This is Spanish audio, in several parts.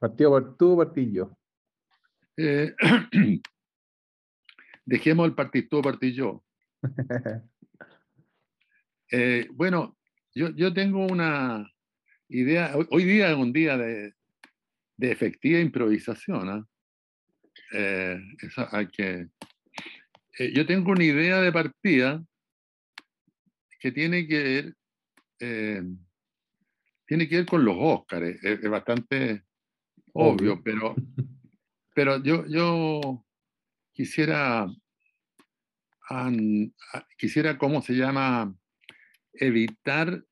Partido por tú, eh, dejemos el partido, partido eh, bueno, yo, yo tengo una idea, hoy, día es un día de, de efectiva improvisación. ¿ah? Eh, hay que, eh, yo tengo una idea de partida que tiene que ver, tiene que ver con los Óscares. Es, bastante obvio, pero, pero yo, yo quisiera, quisiera, ¿cómo se llama? Evitar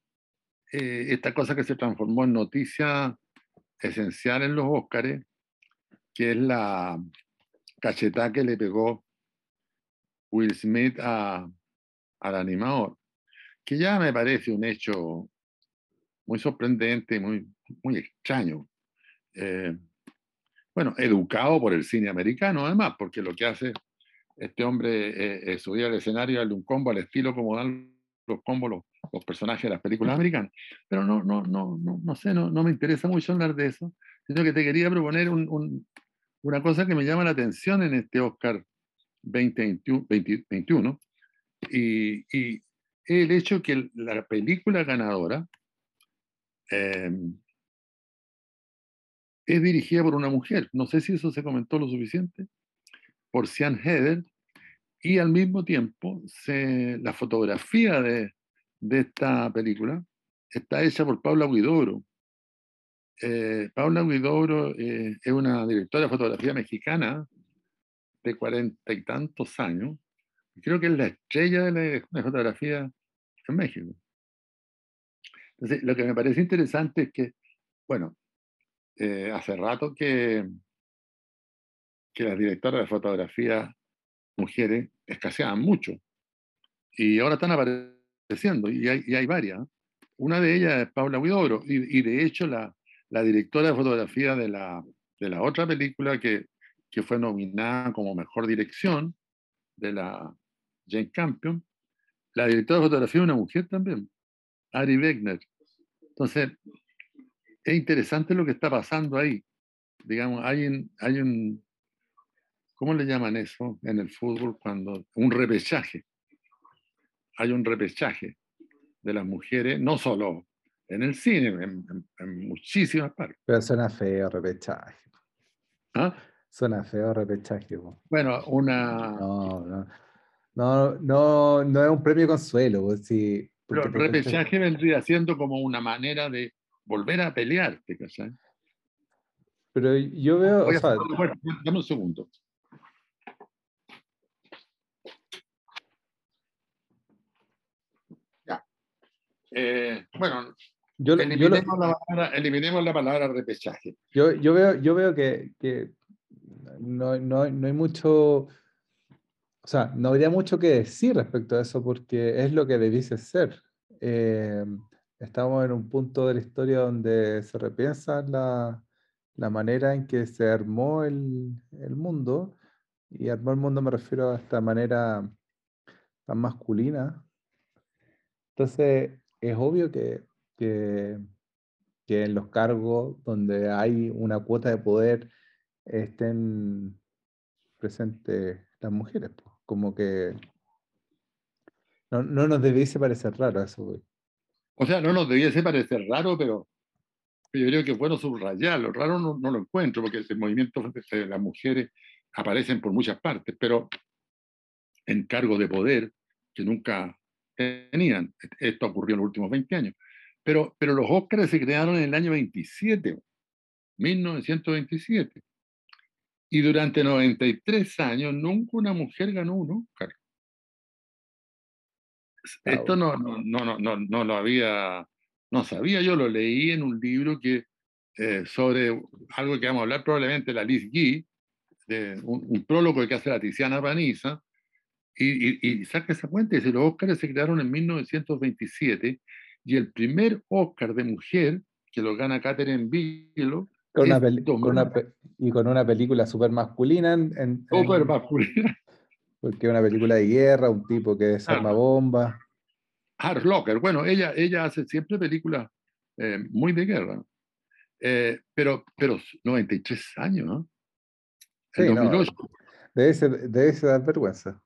esta cosa que se transformó en noticia esencial en los Óscares, que es la cachetada que le pegó Will Smith a, al animador, que ya me parece un hecho muy sorprendente, muy, muy extraño. Eh, bueno, educado por el cine americano además, porque lo que hace este hombre eh, es subir al escenario, darle un combo al estilo como dan los combos los, los, personajes de las películas americanas. Pero no, no, no, no, no sé, no, no me interesa mucho hablar de eso, sino que te quería proponer un, una cosa que me llama la atención en este Oscar 2021 y, y el hecho que la película ganadora em, es dirigida por una mujer. No sé si eso se comentó lo suficiente, por Sian Heder, y al mismo tiempo se, la fotografía de, de esta película está hecha por Paula Guidoro, eh, Paula Guidobro eh, es una directora de fotografía mexicana de cuarenta y tantos años. Creo que es la estrella de la, fotografía en México. Entonces, lo que me parece interesante es que, bueno, eh, hace rato que, que las directoras de fotografía mujeres escaseaban mucho. Y ahora están apareciendo, y hay, y hay varias. Una de ellas es Paula Guidobro, y, y de hecho la, la directora de fotografía de la, de la otra película que, que, fue nominada como mejor dirección, de la Jane Campion, la directora de fotografía es una mujer también, Ari Wegner. Entonces, es interesante lo que está pasando ahí. Digamos, hay un, hay un ¿cómo le llaman eso en el fútbol? Cuando, un repechaje. Hay un repechaje de las mujeres, no solo en el cine, en, muchísimas partes. Pero suena feo repechaje. ¿Ah? Suena feo repechaje. Bueno, una... No, no. No, no, no es un premio consuelo. Sí, Pero repechaje vendría siendo como una manera de volver a pelearte, ¿cachai? Pero yo veo... O sea, dame un segundo. Eh, bueno, yo, eliminemos, la palabra, eliminemos, la palabra, repechaje. Yo, yo veo, yo veo que, que no, no, no, hay mucho, o sea, no habría mucho que decir respecto a eso porque es lo que debiese ser. Eh, estamos en un punto de la historia donde se repiensa la, la manera en que se armó el, el, mundo, y armó el mundo me refiero a esta manera tan masculina. Entonces, es obvio que, que, en los cargos donde hay una cuota de poder estén presentes las mujeres. Como que no, nos debiese parecer raro eso. O sea, no nos debiese parecer raro, pero yo creo que es bueno subrayarlo. Raro no, lo encuentro, porque el movimiento de las mujeres aparecen por muchas partes, pero en cargos de poder que nunca tenían. Esto ocurrió en los últimos 20 años. Pero, pero los Óscares se crearon en el año 27, 1927. Y durante 93 años nunca una mujer ganó un Óscar. Esto no, no, no, no, no, lo había, no sabía, yo lo leí en un libro que, eh, sobre algo que vamos a hablar probablemente, la Liz Guy, de un, prólogo que hace la Tiziana Paniza, y, saca esa cuenta y dice, los Óscares se crearon en 1927 y el primer Óscar de mujer que lo gana Catherine Bigelow con una y con una película súper masculina. En, super masculina. Porque es una película de guerra, un tipo que desarma bombas. Hard Locker, bueno, ella, ella hace siempre películas eh, muy de guerra. Eh, pero, pero 93 años, ¿no? Sí, no, debe, ser, debe ser dar vergüenza.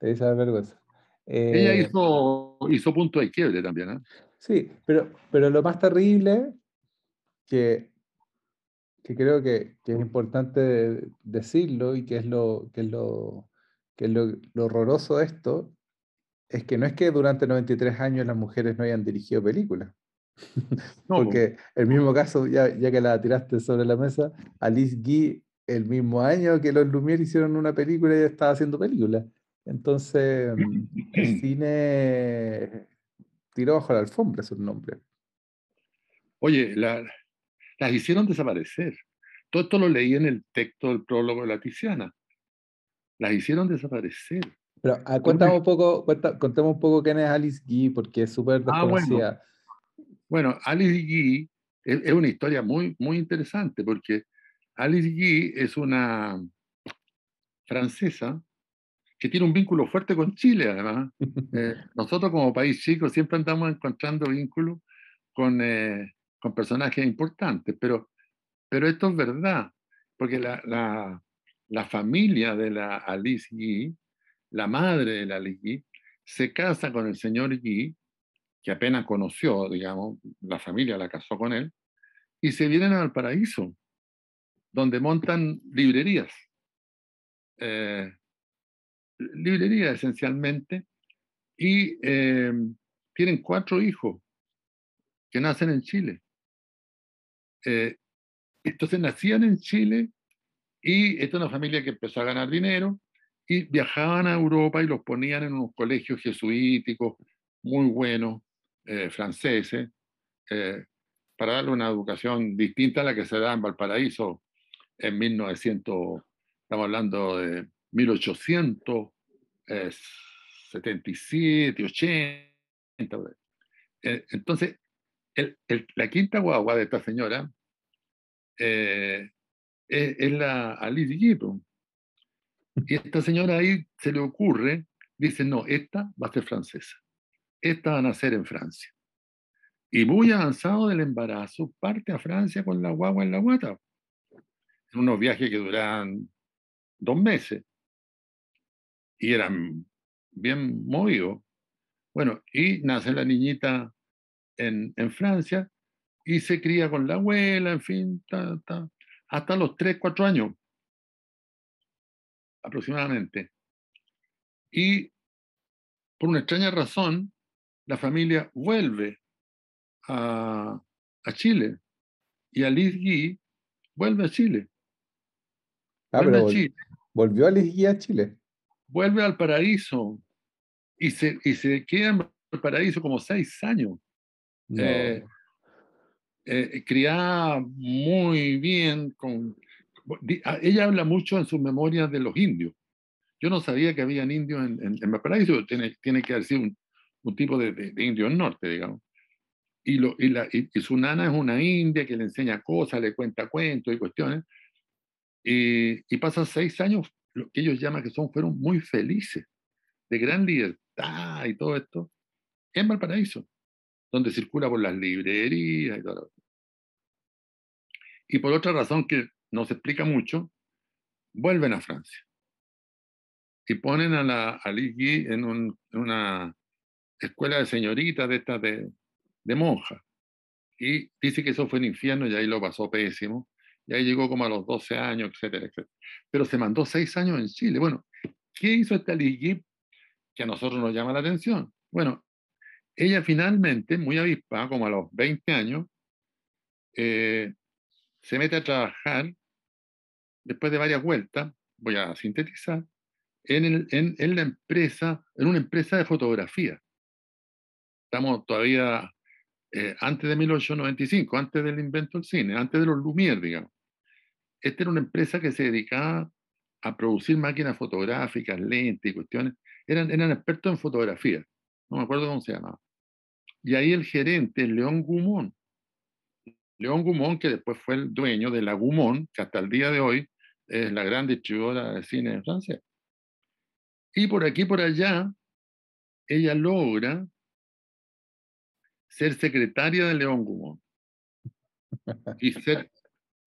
Debe ser dar vergüenza. Ella eh, hizo, hizo punto de quiebre también, ¿eh? Sí, pero, pero lo más terrible que, que creo que, que, es importante decirlo y que es lo, que es lo, que lo, lo horroroso de esto, es que no es que durante 93 años las mujeres no hayan dirigido películas. Porque el mismo caso, ya, ya, que la tiraste sobre la mesa, Alice Guy, el mismo año que los Lumière hicieron una película, ella estaba haciendo películas. Entonces, el cine tiró bajo la alfombra su nombre. Oye, las hicieron desaparecer. Todo esto lo leí en el texto del prólogo de la Tiziana. Las hicieron desaparecer. Pero ah, cuéntame un poco, contemos un poco quién es Alice Guy, porque es súper ah, desconocida. bueno. Alice Guy es, una historia muy, muy interesante, porque Alice Guy es una francesa que tiene un vínculo fuerte con Chile, además. Eh, nosotros como país chico siempre andamos encontrando vínculos con, eh, con personajes importantes, pero, pero esto es verdad, porque la, la, la familia de la Alice Guy la madre de la Guy, se casa con el señor Guy, que apenas conoció, digamos, la familia la casó con él, y se vienen al paraíso, donde montan librerías. Eh, librerías esencialmente, y eh, tienen cuatro hijos que nacen en Chile. Eh, entonces nacían en Chile y esta es una familia que empezó a ganar dinero y viajaban a Europa y los ponían en unos colegios jesuíticos muy buenos, eh, franceses, eh, para darle una educación distinta a la que se da en Valparaíso en 1900, estamos hablando de 1877, 80. Eh, entonces, la quinta guagua de esta señora es, la Alice Gibbon y esta señora ahí se le ocurre, dice, no, esta va a ser francesa. Esta va a nacer en Francia. Y muy avanzado del embarazo, parte a Francia con la guagua en la guata. Unos viajes que duran dos meses. Y eran bien movidos. Bueno, y nace la niñita en, en Francia y se cría con la abuela, en fin, hasta los tres, cuatro años aproximadamente. Y por una extraña razón, la familia vuelve a, a Chile y Alice Guy vuelve a Chile. Ah, vuelve a Chile. ¿Volvió Alice Guy a Chile? Vuelve al paraíso y se, y se queda en el paraíso como seis años. Eh, eh, criada muy bien, con Ah, ella habla mucho en sus memorias de los indios. Yo no sabía que habían indios en, en, en Valparaíso, tiene, tiene que haber sido un, un tipo de, de, indio en norte, digamos. Y, lo, y, la, y, su nana es una india que le enseña cosas, le cuenta cuentos y cuestiones. Y, y pasan seis años, lo que ellos llaman que son, fueron muy felices, de gran libertad y todo esto, en Valparaíso, donde circula por las librerías y todo. Y por otra razón que no se explica mucho, vuelven a Francia y ponen a la a en, una escuela de señoritas de estas de, de monjas. Y dice que eso fue un infierno y ahí lo pasó pésimo. Y ahí llegó como a los 12 años, etcétera, etcétera. Pero se mandó seis años en Chile. Bueno, ¿qué hizo esta Ligue que a nosotros nos llama la atención? Bueno, ella finalmente, muy avispa, como a los 20 años, eh, se mete a trabajar, después de varias vueltas, voy a sintetizar, en, la empresa, en una empresa de fotografía. Estamos todavía eh, antes de 1895, antes del invento del cine, antes de los Lumière, digamos. Esta era una empresa que se dedicaba a producir máquinas fotográficas, lentes y cuestiones. Eran, eran expertos en fotografía. No me acuerdo cómo se llamaba. Y ahí el gerente, León Gumón, León Gumón, que después fue el dueño de la Gumón, que hasta el día de hoy es la gran distribuidora de cine en Francia. Y por aquí por allá, ella logra ser secretaria de León Gumón. y ser,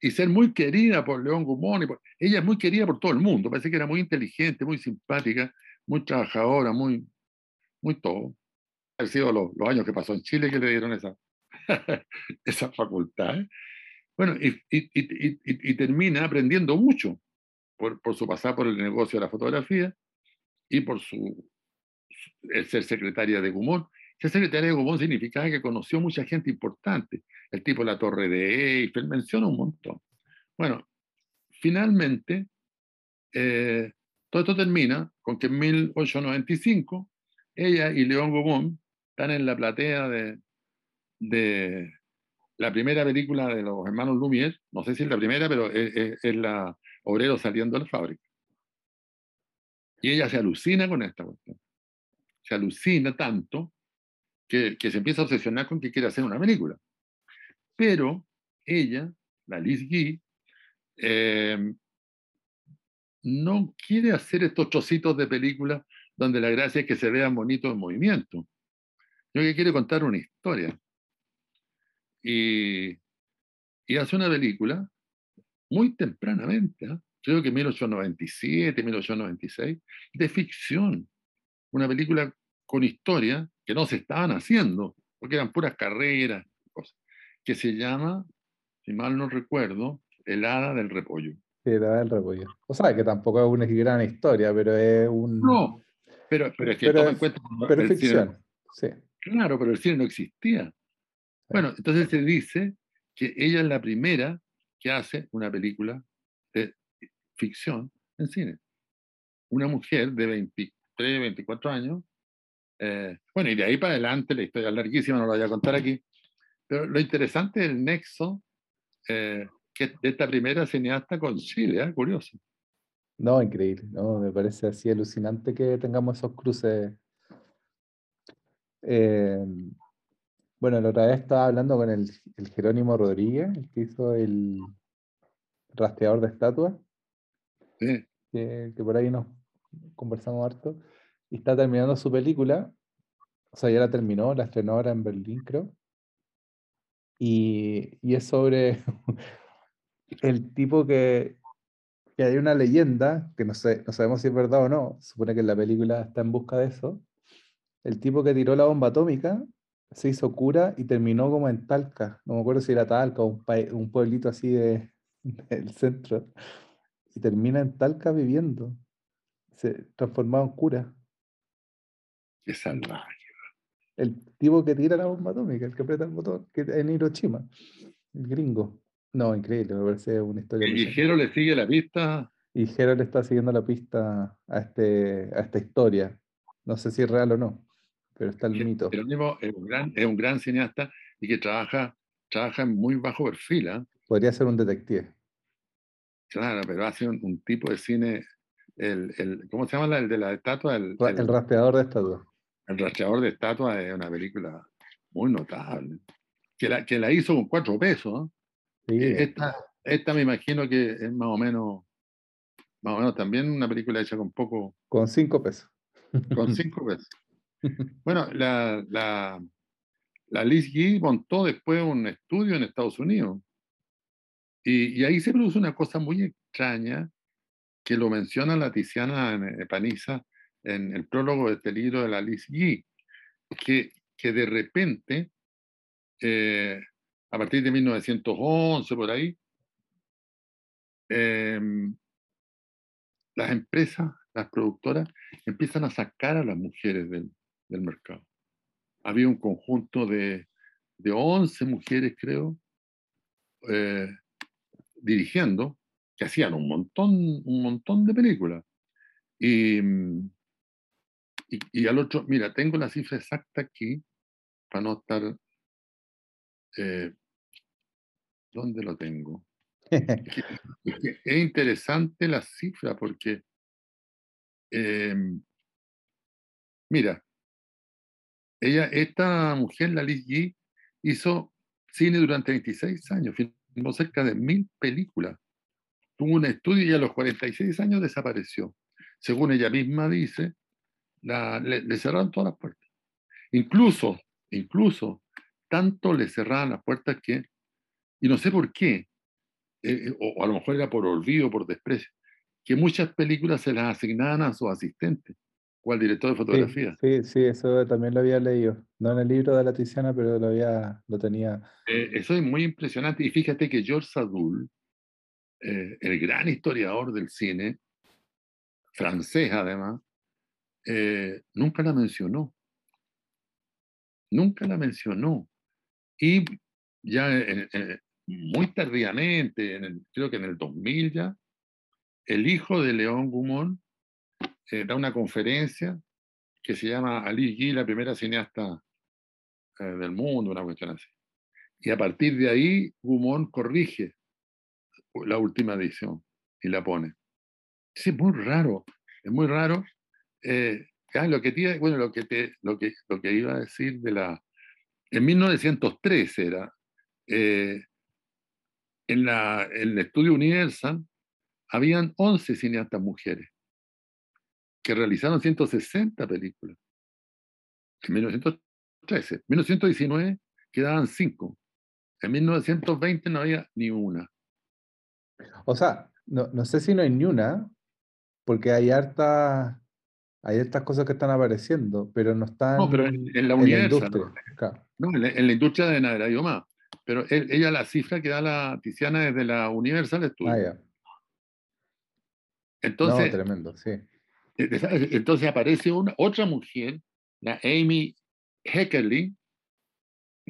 y ser muy querida por León Gumón. ella es muy querida por todo el mundo. Parece que era muy inteligente, muy simpática, muy trabajadora, muy, muy todo. Han sido los, los años que pasó en Chile que le dieron esa, esa facultad. ¿eh? Bueno, y, y, y, y, termina aprendiendo mucho por, por, su pasar por el negocio de la fotografía y por su el ser secretaria de Gumón. Ser secretaria de Gumón significaba que conoció mucha gente importante. El tipo de la Torre de Eiffel menciona un montón. Bueno, finalmente, eh, todo esto termina con que en 1895 ella y León Gumón están en la platea de, de la primera película de los hermanos Lumière, no sé si es la primera, pero es, la obrero saliendo de la fábrica. Y ella se alucina con esta cuestión. Se alucina tanto que, que, se empieza a obsesionar con que quiere hacer una película. Pero ella, la Liz Guy, eh, no quiere hacer estos trocitos de película donde la gracia es que se vean bonitos en movimiento. Yo que quiere contar una historia y, y hace una película muy tempranamente, ¿eh? creo que 1897, 1896, de ficción. Una película con historia que no se estaban haciendo, porque eran puras carreras, cosas, que se llama, si mal no recuerdo, El Hada del Repollo. El Hada del Repollo. O sea, que tampoco es una gran historia, pero es un... No, pero, pero es que pero en cuenta... Pero ficción, sí. Claro, pero el cine no existía. Bueno, entonces se dice que ella es la primera que hace una película de ficción en cine. Una mujer de 23, 24 años. Eh, bueno, y de ahí para adelante la historia es larguísima, no la voy a contar aquí. Pero lo interesante es el nexo eh, que de esta primera cineasta con Chile, ¿eh? curioso. No, increíble, no, me parece así alucinante que tengamos esos cruces. Eh, bueno, la otra vez estaba hablando con el, Jerónimo Rodríguez, el que hizo el rastreador de estatuas. Sí. Que, por ahí nos conversamos harto. Y está terminando su película. O sea, ya la terminó, la estrenó ahora en Berlín, creo. Y, es sobre el tipo que, que, hay una leyenda, que no, sé, no sabemos si es verdad o no, supone que la película está en busca de eso. El tipo que tiró la bomba atómica se hizo cura y terminó como en Talca. No me acuerdo si era Talca o un, un pueblito así de, del centro. Y termina en Talca viviendo. Se transformó en cura. Qué salvaje. El tipo que tira la bomba atómica, el que aprieta el botón, que en Hiroshima. El gringo. No, increíble, me parece una historia. ¿Y Jero le sigue la pista? Y Jero le está siguiendo la pista a, este, a esta historia. No sé si es real o no pero está el mito. Jerónimo es un gran, es un gran cineasta y que trabaja, trabaja en muy bajo perfil. ¿eh? Podría ser un detective. Claro, pero hace un, tipo de cine, el, el, ¿cómo se llama el de la estatua? El, el, rastreador de estatua. El rastreador de estatua es una película muy notable, que la, que la hizo con cuatro pesos. Sí. Esta, esta me imagino que es más o menos, más o menos también una película hecha con poco. Con cinco pesos. Con cinco pesos. Bueno, la, la, Liz Guy montó después un estudio en Estados Unidos. Y, ahí se produce una cosa muy extraña que lo menciona la Tiziana Paniza en el prólogo de este libro de la Liz Guy, que, que de repente, eh, a partir de 1911, por ahí, em, las empresas, las productoras, empiezan a sacar a las mujeres del, del mercado. Había un conjunto de, de 11 mujeres, creo, eh, dirigiendo, que hacían un montón, un montón de películas. Y, y, al otro, mira, tengo la cifra exacta aquí, para no estar... Eh, ¿Dónde lo tengo? es, interesante la cifra porque, eh, mira, ella, esta mujer, la Liz G, hizo cine durante 26 años, filmó cerca de mil películas. Tuvo un estudio y a los 46 años desapareció. Según ella misma dice, le, cerraron todas las puertas. Incluso, incluso, tanto le cerraron las puertas que y no sé por qué, eh, eh, o, a lo mejor era por olvido, por desprecio, que muchas películas se las asignaban a sus asistentes al director de fotografía. Sí, sí, eso también lo había leído. No en el libro de la Tiziana, pero lo, había, lo tenía. Eh, eso es muy impresionante. Y fíjate que George Sadoul, el gran historiador del cine, francés además, nunca la mencionó. Nunca la mencionó. Y ya muy tardíamente, en creo que en el 2000 ya, el hijo de León Gumón eh, da una conferencia que se llama Ali Guy, la primera cineasta eh, del mundo, una cuestión así. Y a partir de ahí, Gumón corrige la última edición y la pone. Es muy raro, es muy raro. Eh, lo que bueno, lo que, te, lo, que, lo que iba a decir de la... En 1913 era, en, la, el estudio Universal habían 11 cineastas mujeres que realizaron 160 películas. En 1913. En 1919 quedaban 5. En 1920 no había ni una. O sea, no, no sé si no hay ni una, porque hay hartas hay estas cosas que están apareciendo, pero no están no, pero en, la, industria. No, en, la, industria de nada, yo más. Pero ella la cifra que da la Tiziana desde la Universal Studios. Ah, entonces, tremendo, sí. E, entonces aparece una, otra mujer, la Amy Heckerling,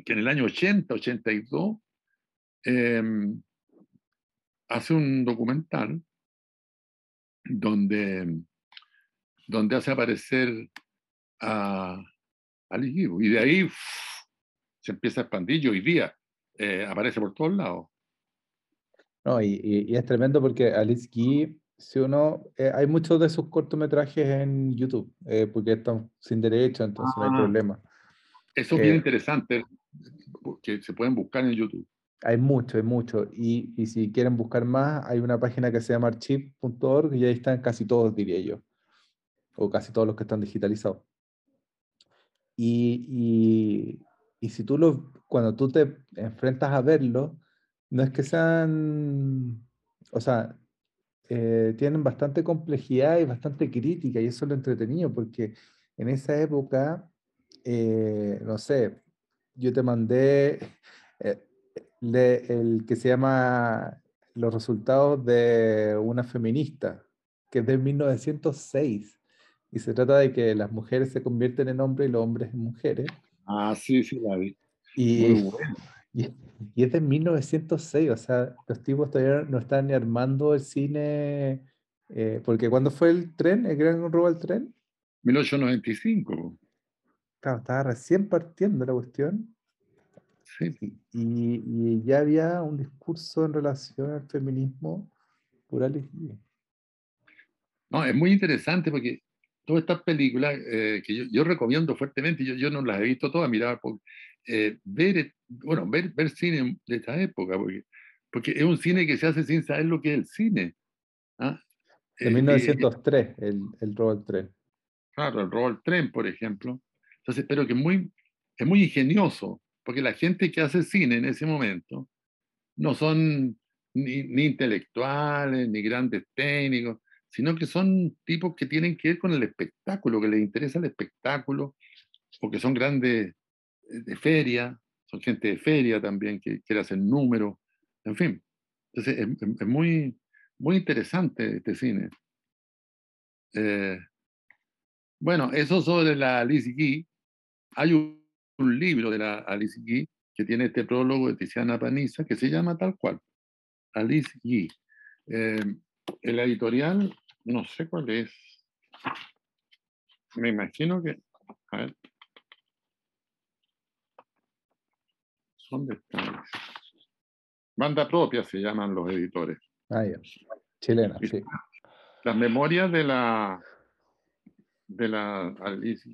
que en el año 80, 82, em, hace un documental donde, donde hace aparecer a, a Y de ahí se empieza a expandir y hoy día eh, aparece por todos lados. No, y, es tremendo porque Alice Guy, si uno, eh, hay muchos de sus cortometrajes en YouTube, eh, porque están sin derecho, entonces no hay ah. problema. Eso es bien interesante, que se pueden buscar en YouTube. Hay mucho, hay mucho. Y, y, si quieren buscar más, hay una página que se llama archive.org y ahí están casi todos, diría yo. O casi todos los que están digitalizados. Y, y si tú lo, cuando tú te enfrentas a verlo, no es que sean, o sea, eh, tienen bastante complejidad y bastante crítica, y eso es lo entretenido, porque en esa época, eh, no sé, yo te mandé eh, el que se llama Los resultados de una feminista, que es de 1906, y se trata de que las mujeres se convierten en hombres y los hombres en mujeres. Ah, sí, sí, la vi. Y, y, es de 1906, o sea, los tipos todavía no están ni armando el cine, eh, porque ¿cuándo fue el tren, el gran robo del tren? 1895. Claro, estaba recién partiendo la cuestión. Sí. Y, y, ya había un discurso en relación al feminismo por No, es muy interesante porque todas estas películas eh, que yo, recomiendo fuertemente, yo, yo no las he visto todas, mirar, eh, ver, bueno, ver, ver cine de esta época, porque, porque es un cine que se hace sin saber lo que es el cine. ¿ah? De 1903, eh, el, el robo del tren. Claro, el robo del tren, por ejemplo. Entonces, pero que muy, es muy ingenioso, porque la gente que hace cine en ese momento no son ni, ni intelectuales, ni grandes técnicos, sino que son tipos que tienen que ver con el espectáculo, que les interesa el espectáculo, o que son grandes eh, de feria, son gente de feria también que quiere hacer números, en fin. Entonces es, muy, muy interesante este cine. Eh, bueno, eso sobre la Alice Guy. Hay un, libro de la Alice Guy que tiene este prólogo de Tiziana Paniza que se llama tal cual, Alice Guy. Eh, el editorial, no sé cuál es. Me imagino que. A ver. ¿Dónde están? Banda propia se llaman los editores. Ah, ya. Chilena, sí. Las memorias de la de la Alice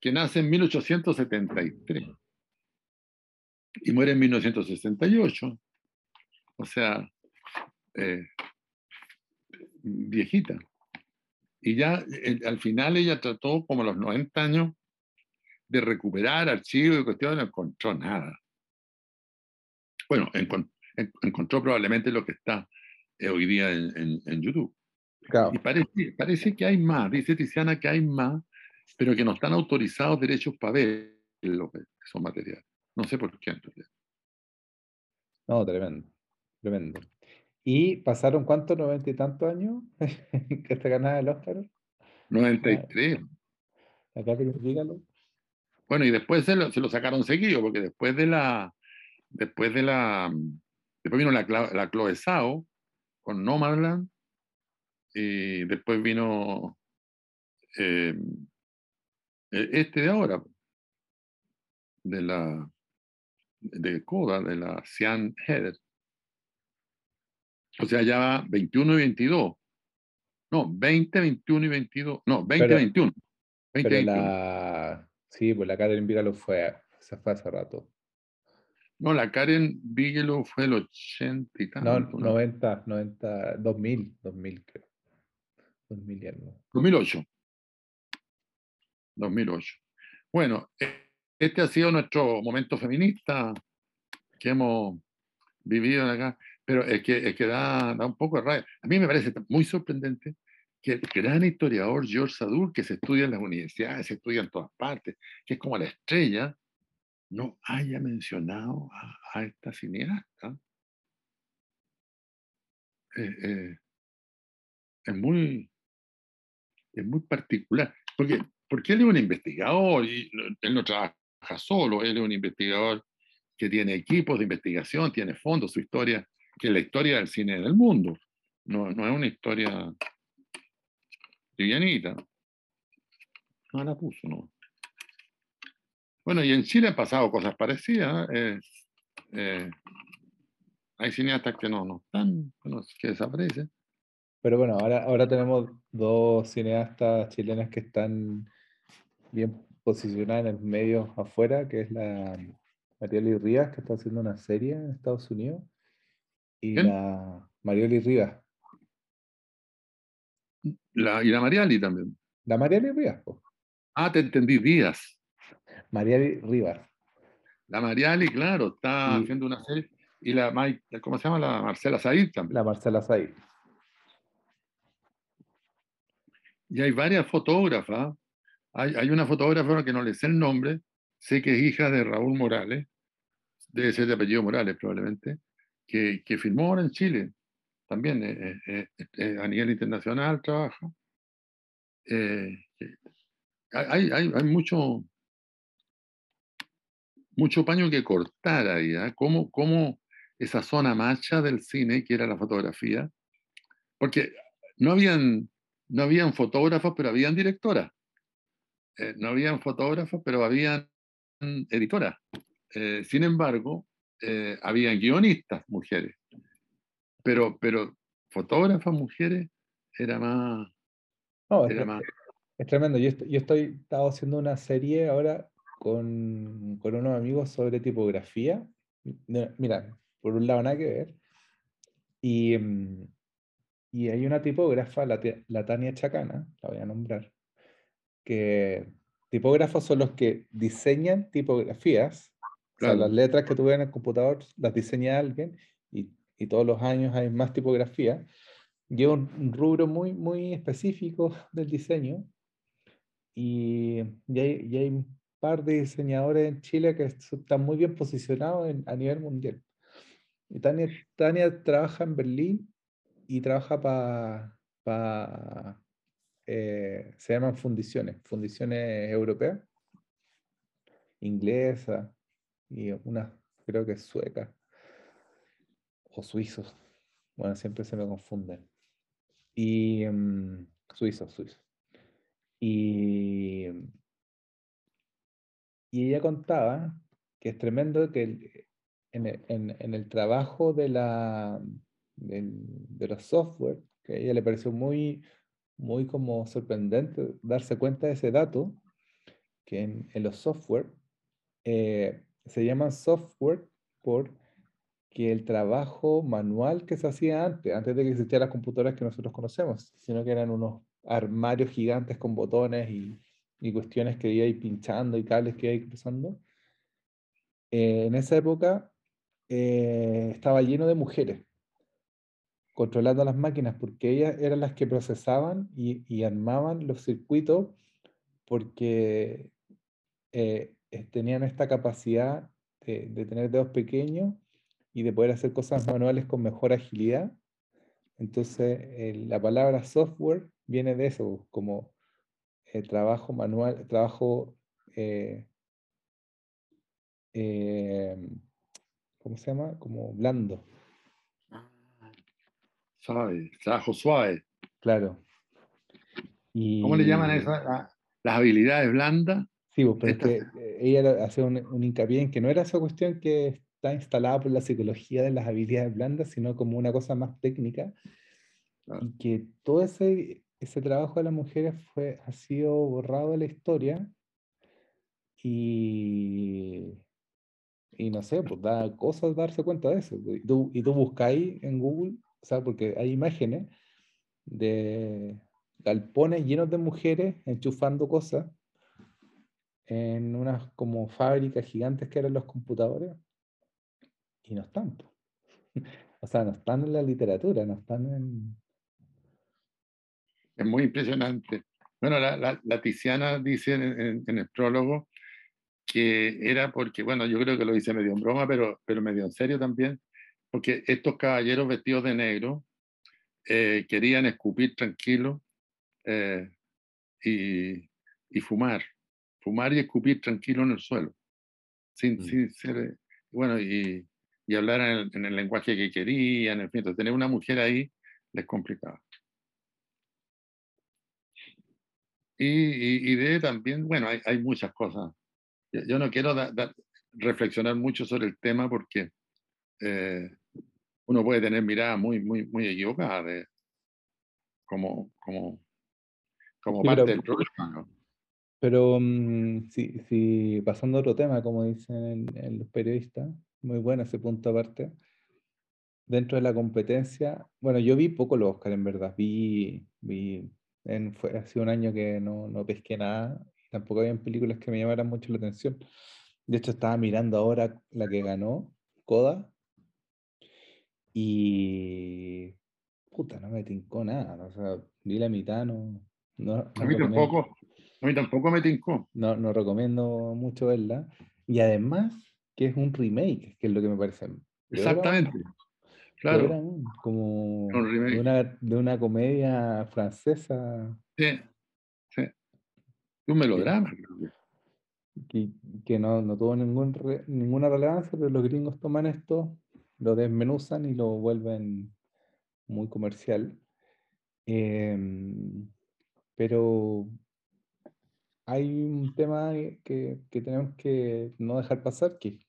que nace en 1873 y muere en 1968. O sea, eh, viejita. Y ya eh, al final ella trató, como a los 90 años, de recuperar archivos y cuestiones, no encontró nada. Bueno, encontró probablemente lo que está eh, hoy día en, YouTube. Y parece, parece que hay más, dice Tiziana que hay más, pero que no están autorizados derechos para ver esos materiales. No sé por qué No, tremendo, tremendo. ¿Y pasaron cuántos, noventa y tantos años que te ganaba el Oscar? 93. Acá dígalo. Bueno, y después se lo, se lo, sacaron seguido, porque después de la. Después de la. Después vino la, la Chloe Sao con Nomadland. Y después vino. Eh, e, este de ahora. De la. De Coda, de la Sian Heather. O sea, ya va 21 y 22. No, 20, 21 y 22. No, 20, 21. 20, pero la... Sí, pues la Karen Bigelow fue, se fue hace rato. No, la Karen Bigelow fue el 80 y tanto. No, 90, 90, 2000, 2000 creo. 2000 y algo. 2008. 2008. Bueno, e, este ha sido nuestro momento feminista que hemos vivido acá. Pero es que, es que da, da, un poco de rabia. A mí me parece muy sorprendente que el gran historiador George Sadur, que se estudia en las universidades, se estudia en todas partes, que es como la estrella, no haya mencionado a, esta cineasta. Eh, eh, es, muy, es muy particular. Porque, porque él es un investigador y él no trabaja solo, él es un investigador que tiene equipos de investigación, tiene fondos, su historia que la historia del cine del mundo. No, no es una historia livianita. No la puso, ¿no? Bueno, y en Chile han pasado cosas parecidas. ¿eh? Eh, hay cineastas que no, no están, que desaparecen. Pero bueno, ahora, ahora tenemos dos cineastas chilenas que están bien posicionadas en el medio afuera, que es la Mariela Rías, que está haciendo una serie en Estados Unidos, y la Marioli Rivas. La, y la Mariali también. La Mariali Rivas. Ah, te entendí, Díaz. Mariali Rivas. La Mariali, claro, está haciendo una serie. Y la, ¿cómo se llama? La Marcela Said también. La Marcela Said. Y hay varias fotógrafas. Hay, hay una fotógrafa que no le sé el nombre, sé que es hija de Raúl Morales, debe ser de apellido Morales probablemente, que, que filmó ahora en Chile, también eh, eh, eh, a nivel internacional trabaja. hay, hay, hay, mucho, mucho paño que cortar ahí, ¿eh? ¿Cómo, ¿Cómo, esa zona macha del cine, que era la fotografía, porque no habían, no habían fotógrafos, pero habían directoras. no habían fotógrafos, pero habían editoras. sin embargo, eh, había guionistas mujeres, pero, pero fotógrafas mujeres era más... es, tremendo. Yo, estoy, yo estoy estaba haciendo una serie ahora con, con unos amigos sobre tipografía. Mira, por un lado nada que ver. Y, mm, y hay una tipógrafa, la, la Tania Chacana, la voy a nombrar, que tipógrafos son los que diseñan tipografías las letras que tuve en el computador las diseña alguien y, y, todos los años hay más tipografía. Lleva un, rubro muy, muy específico del diseño y, y, hay, hay, un par de diseñadores en Chile que están muy bien posicionados en, a nivel mundial. Y Tania, Tania trabaja en Berlín y trabaja para... Pa, eh, se llaman fundiciones, fundiciones europeas, inglesas, y una creo que sueca o suizos. Bueno, siempre se me confunden. Y um, suizos, suizos. Y, y ella contaba que es tremendo que en, el, trabajo de, la, de, los software, que a ella le pareció muy, muy como sorprendente darse cuenta de ese dato, que en, en los software eh, se llaman software porque el trabajo manual que se hacía antes, antes de que existieran las computadoras que nosotros conocemos, sino que eran unos armarios gigantes con botones y, y cuestiones que iba ahí pinchando y cables que iba ahí cruzando. Eh, en esa época eh, estaba lleno de mujeres controlando las máquinas, porque ellas eran las que procesaban y, y armaban los circuitos porque eh, tenían esta capacidad de, de, tener dedos pequeños y de poder hacer cosas manuales con mejor agilidad. Entonces, eh, la palabra software viene de eso, como eh, trabajo manual, trabajo, eh, ¿cómo se llama? Como blando. Suave, trabajo suave. Claro. Y... ¿Cómo le llaman a esas? Las habilidades blandas. Sí, pero que ella hacía un, un, hincapié en que no era esa cuestión que está instalada por la psicología de las habilidades blandas, sino como una cosa más técnica. Claro. Y que todo ese, ese trabajo de las mujeres fue, ha sido borrado de la historia y, y no sé, pues da cosas darse cuenta de eso. Y tú, y tú buscáis en Google, o sea, porque hay imágenes de galpones llenos de mujeres enchufando cosas en unas como fábricas gigantes que eran los computadores y no están. O sea, no están en la literatura, no están en, es muy impresionante. Bueno, la, la, la Tiziana dice en, en, en, el prólogo que era porque, bueno, yo creo que lo dice medio en broma, pero, pero medio en serio también, porque estos caballeros vestidos de negro eh, querían escupir tranquilo eh, y, y, fumar, fumar y escupir tranquilo en el suelo, sin, mm. sin ser, bueno, y, y hablar en el, en el, lenguaje que querían, en fin, entonces tener una mujer ahí les complicaba. Y, y, y, de también, bueno, hay, hay muchas cosas. Yo no quiero da, da, reflexionar mucho sobre el tema porque eh, uno puede tener miradas muy, muy, muy equivocadas de, como, como, como sí, parte pero, del problema. ¿no? Pero um, si, si, pasando a otro tema, como dicen en los periodistas, muy bueno ese punto aparte. Dentro de la competencia, bueno, yo vi poco los Oscar en verdad, vi, vi en, fue, hace un año que no, no pesqué nada, tampoco había películas que me llamaran mucho la atención. De hecho, estaba mirando ahora la que ganó, Coda, y puta, no me tincó nada. O sea, vi la mitad, no. no, no a mí tampoco, a mí tampoco me tincó. No, no recomiendo mucho verla. Y además, que es un remake, que es lo que me parece. Exactamente. Claro. Era como de una, de una, comedia francesa. Sí, sí. Un melodrama. Que, que no, no, tuvo ningún ninguna relevancia, pero los gringos toman esto, lo desmenuzan y lo vuelven muy comercial. Eh, pero hay un tema que, que, tenemos que no dejar pasar, que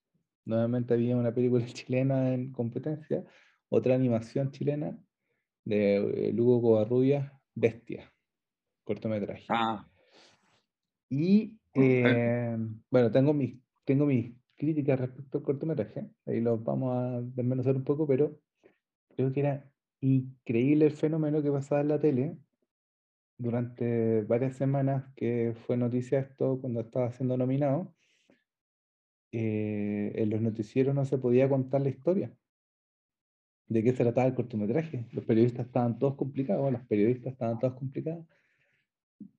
nuevamente había una película chilena en competencia, otra animación chilena de Lugo Covarrubias, Bestia, cortometraje. Ah. Y eh, bueno, tengo mis, tengo mis críticas respecto al cortometraje, ahí los vamos a desmenuzar un poco, pero creo que era increíble el fenómeno que pasaba en la tele durante varias semanas que fue noticia esto cuando estaba siendo nominado. Eh, en los noticieros no se podía contar la historia de qué se trataba el cortometraje. Los periodistas estaban todos complicados, las periodistas estaban todas complicadas,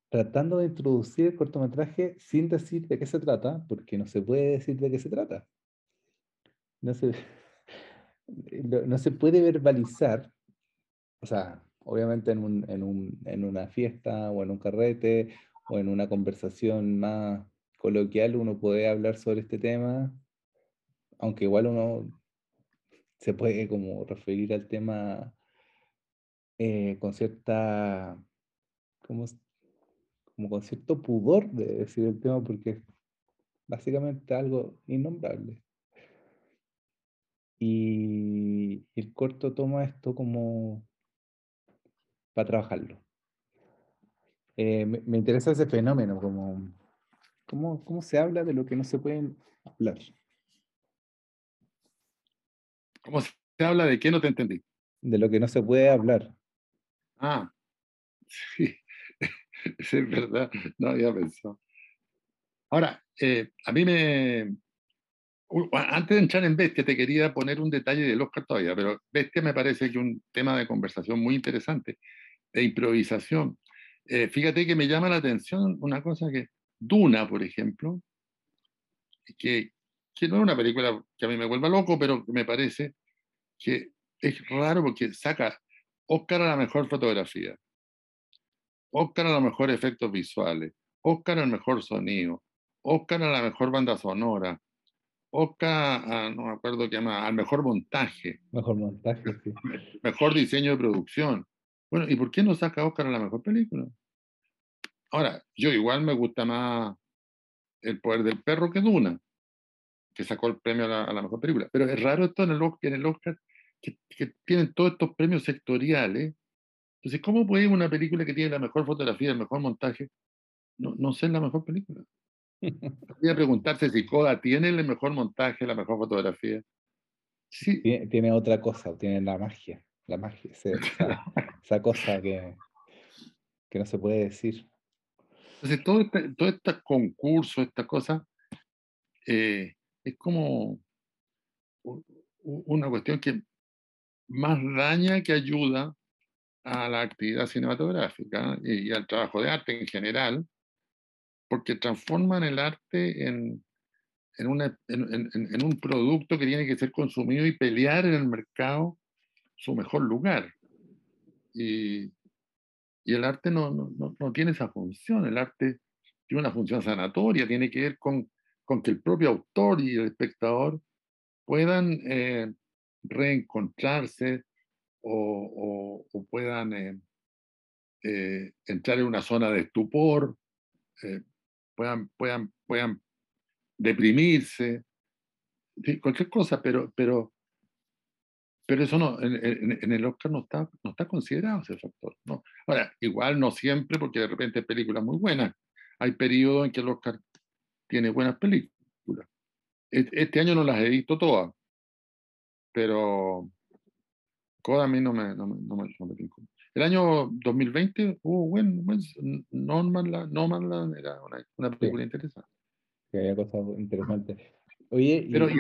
tratando de introducir el cortometraje sin decir de qué se trata, porque no se puede decir de qué se trata. No se, no se puede verbalizar, o sea, obviamente en, un, en, un, en una fiesta o en un carrete o en una conversación más coloquial uno puede hablar sobre este tema, aunque igual uno se puede como referir al tema eh, con cierta, como, como con cierto pudor de decir el tema porque es básicamente algo innombrable. Y el corto toma esto como para trabajarlo. Eh, me, me, interesa ese fenómeno, como cómo, cómo se habla de lo que no se puede hablar. ¿Cómo se habla de qué? No te entendí. De lo que no se puede hablar. Ah, sí, es verdad, no había pensado. Ahora, eh, a mí me, Antes de entrar en Bestia, te quería poner un detalle del Oscar todavía, pero Bestia me parece que un tema de conversación muy interesante, de improvisación. Eh, fíjate que me llama la atención una cosa que Duna, por ejemplo, que, que no es una película que a mí me vuelva loco, pero me parece que es raro porque saca Oscar a la mejor fotografía, Oscar a los mejores efectos visuales, Oscar al mejor sonido, Oscar a la mejor banda sonora, Oscar, no me acuerdo qué más, al mejor montaje. Mejor montaje, sí. Mejor diseño de producción. Bueno, ¿y por qué no saca Oscar a la mejor película? Ahora, yo igual me gusta más El poder del perro que Duna, que sacó el premio a la, mejor película. Pero es raro esto en el, en el Oscar, que, que, tienen todos estos premios sectoriales. Entonces, ¿cómo puede una película que tiene la mejor fotografía, el mejor montaje, no, no ser la mejor película? Voy a preguntarse si Coda tiene el mejor montaje, la mejor fotografía. Sí. Tiene, otra cosa, tiene la magia, la magia, esa, cosa que, que, no se puede decir. Entonces, todo este, todo este concurso, esta cosa, eh, es como una cuestión que más daña que ayuda a la actividad cinematográfica y al trabajo de arte en general, porque transforman el arte en, en, en, un producto que tiene que ser consumido y pelear en el mercado su mejor lugar. Y, y el arte no, no, no, tiene esa función, el arte tiene una función sanatoria, tiene que ver con, con que el propio autor y el espectador puedan eh, reencontrarse o, puedan eh, eh, entrar en una zona de estupor, puedan, puedan, puedan deprimirse, cualquier cosa, pero, pero, pero eso no, en, el Oscar no está, no está considerado ese factor. ¿no? Ahora, igual no siempre, porque de repente hay películas muy buenas. Hay periodos en que el Oscar tiene buenas películas. Este año no las he visto todas, pero Coda a mí no me, no me, no me, no me el año 2020 hubo buen, buen no Nomadland era una, una película interesante. Que había cosas interesantes. Oye, Pero, y,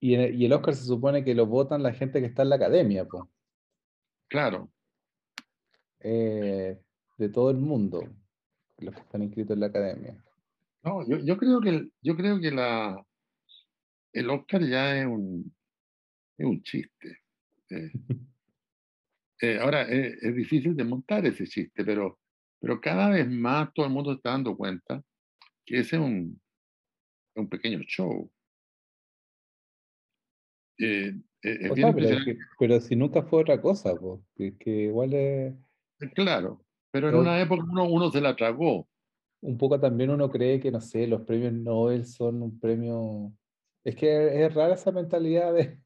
y, y, el Oscar se supone que lo votan la gente que está en la academia, pues. Claro. Eh, de todo el mundo, los que están inscritos en la academia. No, yo, yo creo que yo creo que la el Oscar ya es un es un chiste. Eh. Eh, ahora, es, difícil de montar ese chiste, pero, pero cada vez más todo el mundo está dando cuenta que ese es un, un pequeño show. Eh, eh, pero, si nunca fue otra cosa, pues, que, igual es... Claro, pero en una época uno, uno se la tragó. Un poco también uno cree que, no sé, los premios Nobel son un premio... Es que es rara esa mentalidad de,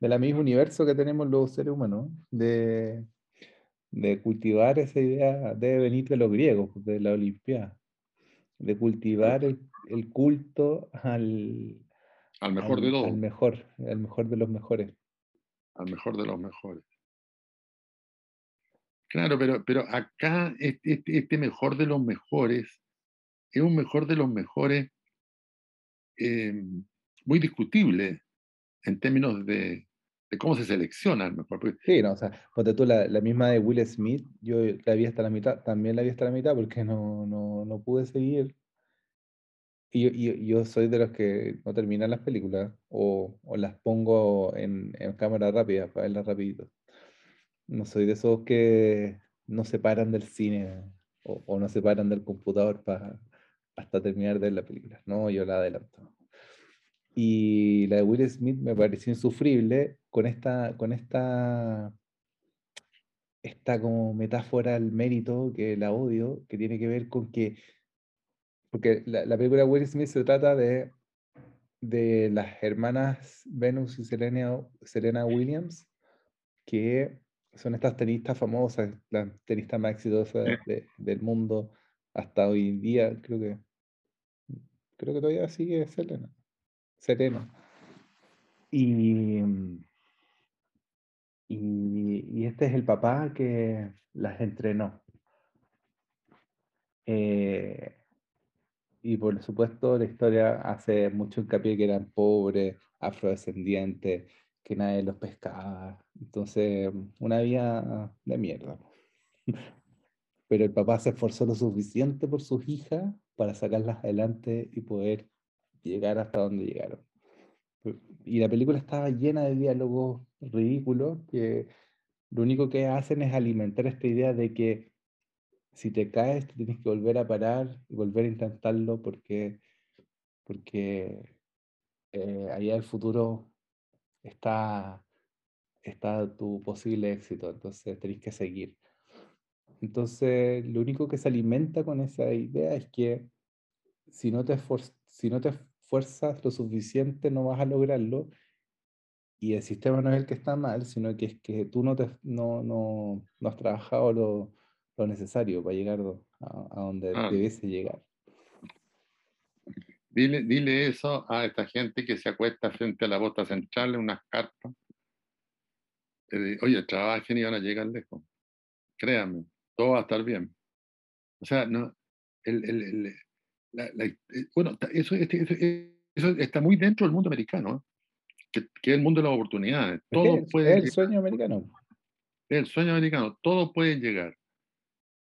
de la mismo universo que tenemos los seres humanos, de, de cultivar esa idea, debe venir de los griegos, de la Olimpiada, de cultivar el, el culto al, al mejor de todos. Al mejor, al mejor de los mejores. Al mejor de los mejores. Claro, pero, pero acá este, este, este mejor de los mejores es un mejor de los mejores eh, muy discutible en términos de, de cómo se selecciona el mejor. Sí, no, o sea, porque tú la, la, misma de Will Smith, yo la vi hasta la mitad, también la vi hasta la mitad porque no, no, no pude seguir. Y, y, yo soy de los que no terminan las películas o, o las pongo en, en, cámara rápida para verlas rapidito. No soy de esos que no se paran del cine o, o no se paran del computador para hasta terminar de la película. No, yo la adelanto. Y la de Will Smith me pareció insufrible con esta, con esta, esta como metáfora al mérito, que la odio, que tiene que ver con que, porque la, la película Will Smith se trata de, de las hermanas Venus y Serena, Serena Williams, que son estas tenistas famosas, las tenistas más exitosas del mundo hasta hoy día, creo que, creo que todavía sigue Selena sereno. Y, y, este es el papá que las entrenó. Eh, y por supuesto la historia hace mucho hincapié que eran pobres, afrodescendientes, que nadie los pescaba. Entonces, una vida de mierda. Pero el papá se esforzó lo suficiente por sus hijas para sacarlas adelante y poder llegar hasta donde llegaron. Y la película estaba llena de diálogos ridículos que lo único que hacen es alimentar esta idea de que si te caes, tienes que volver a parar y volver a intentarlo porque, porque eh, allá el futuro está, está tu posible éxito, entonces tenés que seguir. Entonces, lo único que se alimenta con esa idea es que si no te, si no te esfuerzas lo suficiente, no vas a lograrlo. Y el sistema no es el que está mal, sino que es que tú no, te, no, no, no has trabajado lo, lo, necesario para llegar a, a donde ah. debiese llegar. Dile, dile eso a esta gente que se acuesta frente a la bota central en unas carpas. Eh, oye, trabajen y van a llegar lejos. Créanme, todo va a estar bien. O sea, no, el, el, eh, bueno, eso, este, eso, está muy dentro del mundo americano, que, que, es el mundo de las oportunidades. Todo es, puede el sueño americano. El sueño americano, todo puede llegar.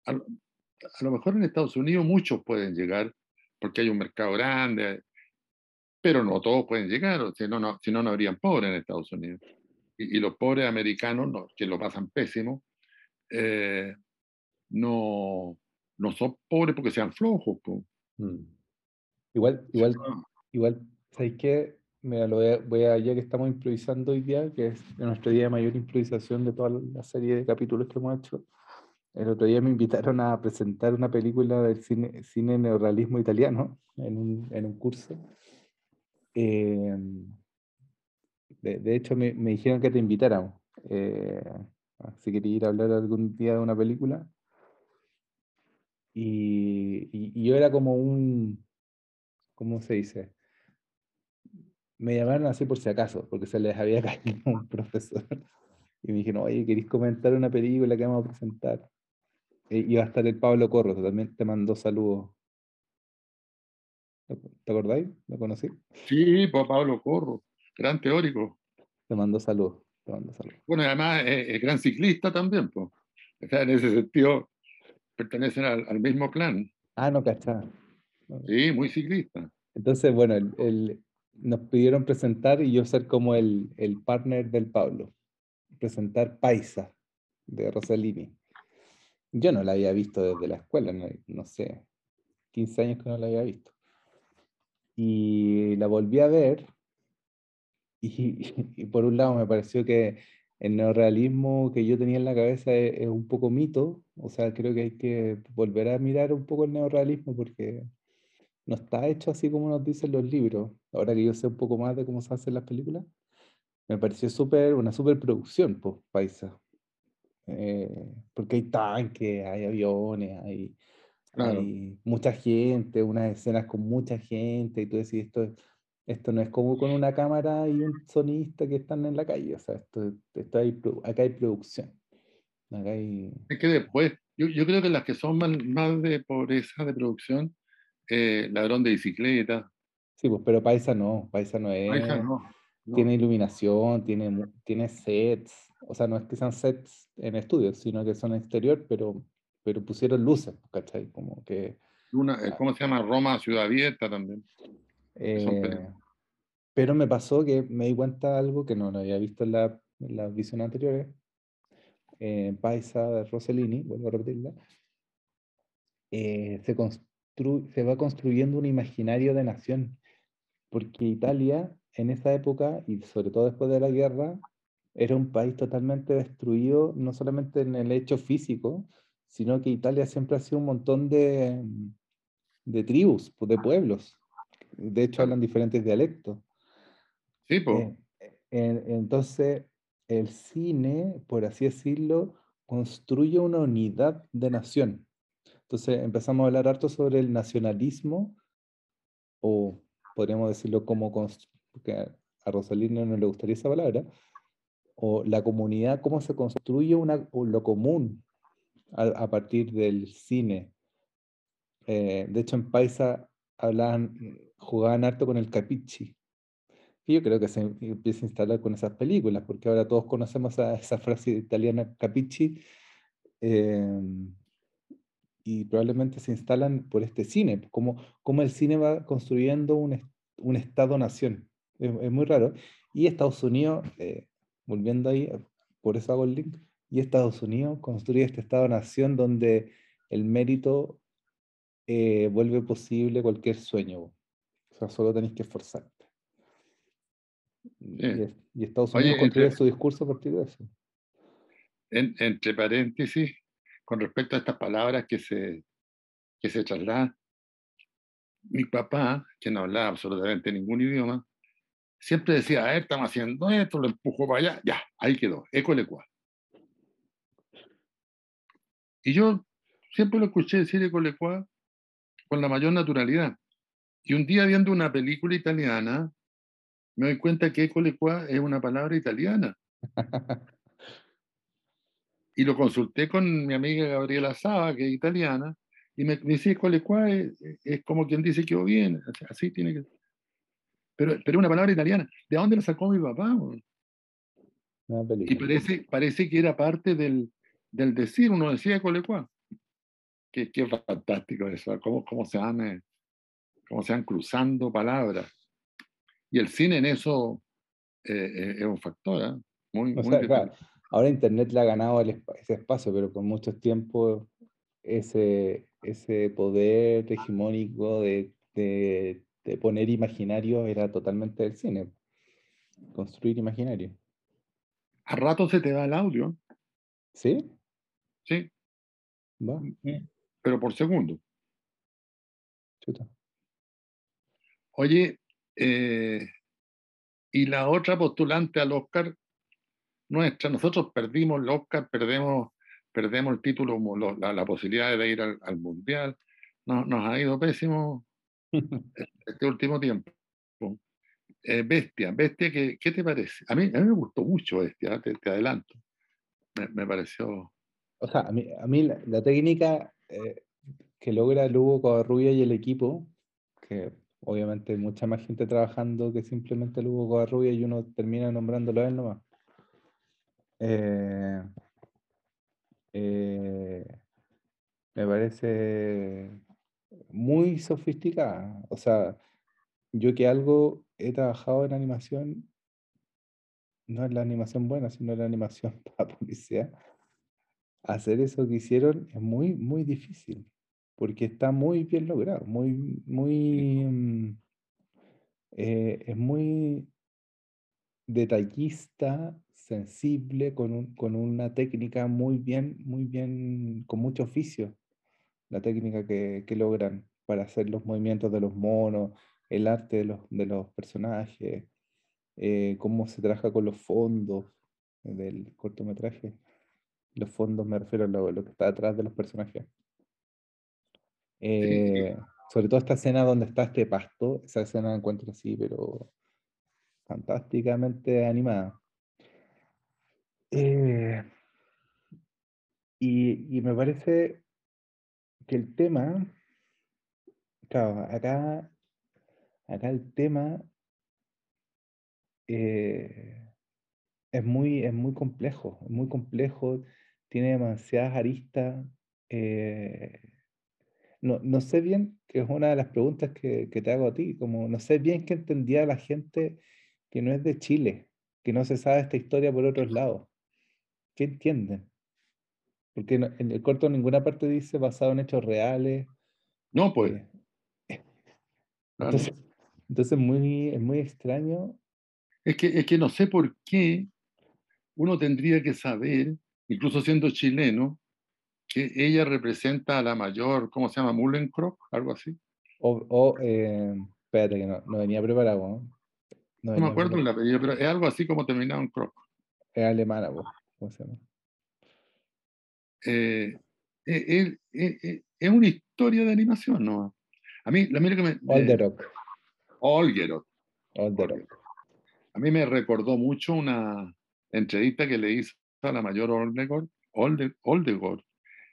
A, a, lo mejor en Estados Unidos muchos pueden llegar, porque hay un mercado grande, pero no todos pueden llegar, si no, no, si no, no habrían pobres en Estados Unidos. Y, y los pobres americanos, no, que lo pasan pésimo, eh, no, no son pobres porque sean flojos. Mm. Igual, igual, igual, ¿sabéis qué? Mira, lo voy a, voy a, ya que estamos improvisando hoy día, que es nuestro día de mayor improvisación de toda la serie de capítulos que hemos hecho, el otro día me invitaron a presentar una película del cine, cine neorrealismo italiano en un, en un curso. Eh, de, de, hecho, me, me, dijeron que te invitáramos. Eh, si quería ir a hablar algún día de una película. Y, y, y, yo era como un, ¿cómo se dice? Me llamaron así por si acaso, porque se les había caído un profesor. Y me dijeron, oye, ¿queréis comentar una película que vamos a presentar? iba a estar el Pablo Corro, también te mandó saludos. ¿Te acordáis? ¿Lo conocí? Sí, Pablo Corro, gran teórico. Te mandó saludos. Bueno, además es, gran ciclista también, pues. O sea, en ese sentido pertenecen al, al mismo plan. Ah, no, cachá. Sí, muy ciclista. Entonces, bueno, el, el, nos pidieron presentar y yo ser como el, el partner del Pablo. Presentar Paisa de Rossellini. Yo no la había visto desde la escuela, no, sé, 15 años que no la había visto. Y la volví a ver y, por un lado me pareció que el neorealismo que yo tenía en la cabeza es, un poco mito, o sea, creo que hay que volver a mirar un poco el neorealismo porque no está hecho así como nos dicen los libros. Ahora que yo sé un poco más de cómo se hacen las películas, me pareció súper, una super producción, pues, Paisa. Eh, porque hay tanques, hay aviones, hay, hay, mucha gente, unas escenas con mucha gente, y tú decís, esto, esto no es como con una cámara y un sonista que están en la calle, o sea, esto, esto hay, acá hay producción. Acá hay... Es que después, yo, yo creo que las que son más, más de pobreza de producción, eh, ladrón de bicicleta. Sí, pues, pero Paisa no, Paisa no es. Paisa no. Tiene iluminación, tiene, tiene sets, o sea, no es que sean sets en estudios, sino que son exterior, pero, pero pusieron luces, ¿cachai? Como que... Una, ¿Cómo se llama? Roma, ciudad abierta también. Eh, pero me pasó que me di cuenta algo que no había visto en, la, en las visiones anteriores. Eh, Paisa de Rossellini, vuelvo a repetirla. Eh, se, se va construyendo un imaginario de nación, porque Italia en esa época, y sobre todo después de la guerra, era un país totalmente destruido, no solamente en el hecho físico, sino que Italia siempre ha sido un montón de, de tribus, pues, de pueblos. De hecho, hablan diferentes dialectos. Sí, pues. entonces, el cine, por así decirlo, construye una unidad de nación. Entonces, empezamos a hablar harto sobre el nacionalismo, o podríamos decirlo como, porque a Rosalina no le gustaría esa palabra, o la comunidad, cómo se construye una, lo común a, a, partir del cine. Eh, de hecho, en Paisa hablaban, jugaban harto con el capichi. Y yo creo que se empieza a instalar con esas películas, porque ahora todos conocemos a esa frase italiana capichi, em, y probablemente se instalan por este cine, como, como el cine va construyendo un, un Estado-nación. Es, muy raro. Y Estados Unidos, eh, volviendo ahí, por eso hago el link, y Estados Unidos construye este Estado-nación donde el mérito eh, vuelve posible cualquier sueño. O sea, solo tenéis que esforzarte. Y, Estados Unidos construye su discurso a partir de eso. entre paréntesis, con respecto a estas palabras que se, que se trasladan, mi papá, que no hablaba absolutamente ningún idioma, siempre decía, a ver, estamos haciendo esto, lo empujo para allá, ya, ahí quedó, ecolecua. Y yo siempre lo escuché decir ecolecua con la mayor naturalidad. Y un día viendo una película italiana, me doy cuenta que ecolecua es una palabra italiana. y lo consulté con mi amiga Gabriela Saba, que es italiana, y me, me dice ecolecua es, es, como quien dice que bien, así tiene que pero, pero una palabra italiana. ¿De dónde la sacó mi papá? Y parece, parece que era parte del, del decir, uno decía colecua. Qué, qué fantástico eso, cómo, cómo, se van, eh, cómo se van cruzando palabras. Y el cine en eso eh, eh, es un factor, muy, muy Ahora Internet le ha ganado ese espacio, pero por mucho tiempo ese, ese poder hegemónico de, de de poner imaginario era totalmente del cine. Construir imaginario. A rato se te va el audio. ¿Sí? Sí. Va. Pero por segundo. Chuta. Oye, eh, y la otra postulante al Oscar nuestra, nosotros perdimos el Oscar, perdemos, perdemos el título, la, posibilidad de ir al, Mundial, nos ha ido pésimo este último tiempo. Eh, bestia, Bestia, ¿qué, ¿qué, te parece? A mí, a mí me gustó mucho Bestia, te, te adelanto. Me, me, pareció... O sea, a mí, a mí la, técnica eh, que logra Lugo Covarrubia y el equipo, que obviamente hay mucha más gente trabajando que simplemente Lugo Covarrubia y uno termina nombrándolo a él nomás. Eh, me parece muy sofisticada. O sea, yo que algo he trabajado en animación, no es la animación buena, sino la animación para policía, hacer eso que hicieron es muy, muy difícil, porque está muy bien logrado, muy, muy, eh, es muy detallista, sensible, con, un, con una técnica muy bien, muy bien, con mucho oficio la técnica que, logran para hacer los movimientos de los monos, el arte de los, de los personajes, eh, cómo se trabaja con los fondos del cortometraje. Los fondos me refiero a lo, que está detrás de los personajes. Eh, sobre todo esta escena donde está este pasto, esa escena la encuentro así, pero fantásticamente animada. Eh, y, y, me parece que el tema, claro, acá, acá el tema eh, es, muy, es muy complejo, es muy complejo, tiene demasiadas aristas. Eh, no, no, sé bien, que es una de las preguntas que, que, te hago a ti, como no sé bien qué entendía la gente que no es de Chile, que no se sabe esta historia por otros lados. ¿Qué entienden? Porque en el corto en ninguna parte dice basado en hechos reales. No, pues. Eh, entonces, entonces muy, es muy extraño. Es que, es que no sé por qué uno tendría que saber, incluso siendo chileno, que ella representa a la mayor, ¿cómo se llama? Mullencrock, algo así. O, o eh, espérate que no, no, venía preparado. No, me acuerdo el apellido, pero es algo así como terminado en Croc. Es alemana, ¿cómo se llama? Eh, eh, eh, es una historia de animación, ¿no? A mí, a mí lo que me... Olderok. Olgerok. Olderok. A mí me recordó mucho una entrevista que le hizo la mayor Oldegor, Older, Oldegor.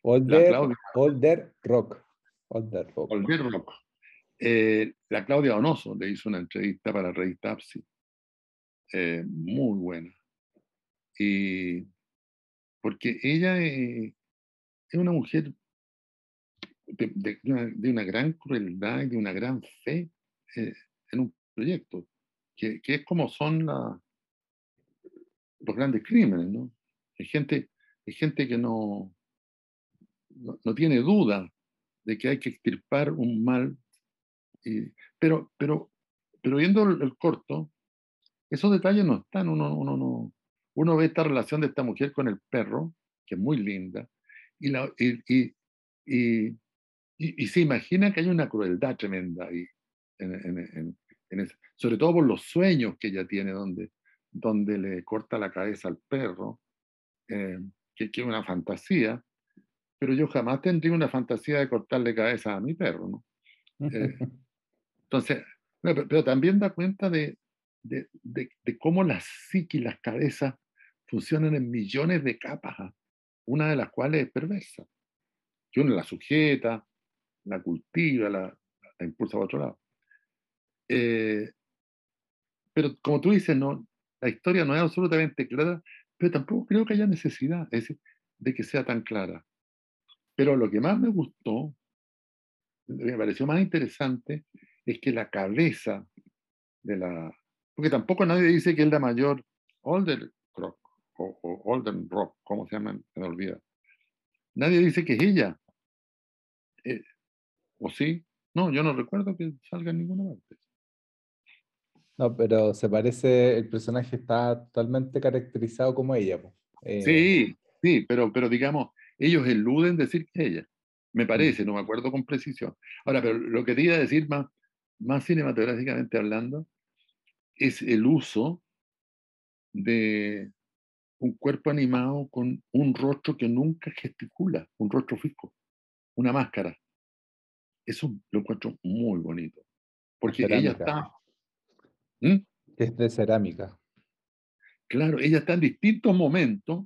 Older, Older Rock. Older Rock. Eh, la Claudia Donoso le hizo una entrevista para Rey Tapsi, eh, muy buena. Y porque ella es, una mujer de, una, gran crueldad y de una gran fe eh, en un proyecto, que, es como son los grandes crímenes, ¿no? Hay gente, hay gente que no, no, tiene duda de que hay que extirpar un mal, pero, pero, pero viendo el, corto, esos detalles no están, uno, uno, no, uno ve esta relación de esta mujer con el perro, que es muy linda, y, la, y, y, y se imagina que hay una crueldad tremenda ahí, en, en, sobre todo por los sueños que ella tiene, donde, donde le corta la cabeza al perro, eh, que, que es una fantasía, pero yo jamás tendría una fantasía de cortarle cabeza a mi perro, ¿no? Eh, entonces, pero, también da cuenta de, de, de, cómo la psique y las cabezas funcionan en millones de capas, ¿ah? una de las cuales es perversa, que uno la sujeta, la cultiva, la, la impulsa a otro lado. Eh, pero como tú dices, no, la historia no es absolutamente clara, pero tampoco creo que haya necesidad de que sea tan clara. Pero lo que más me gustó, me pareció más interesante, es que la cabeza de la... Porque tampoco nadie dice que es la mayor Older Rock, o, Olden Rock, ¿cómo se llama? Me olvida. Nadie dice que es ella. Eh, ¿O sí? No, yo no recuerdo que salga en ninguna parte. No, pero se parece, el personaje está totalmente caracterizado como ella. Eh, sí, sí, pero, pero digamos, ellos eluden decir que ella. Me mm. parece, no me acuerdo con precisión. Ahora, pero lo que te iba a decir más, más cinematográficamente hablando, es el uso de un cuerpo animado con un rostro que nunca gesticula, un rostro fijo, una máscara. Eso lo encuentro muy bonito. Porque ella está. ¿Mm? Es de cerámica. Claro, ella está en distintos momentos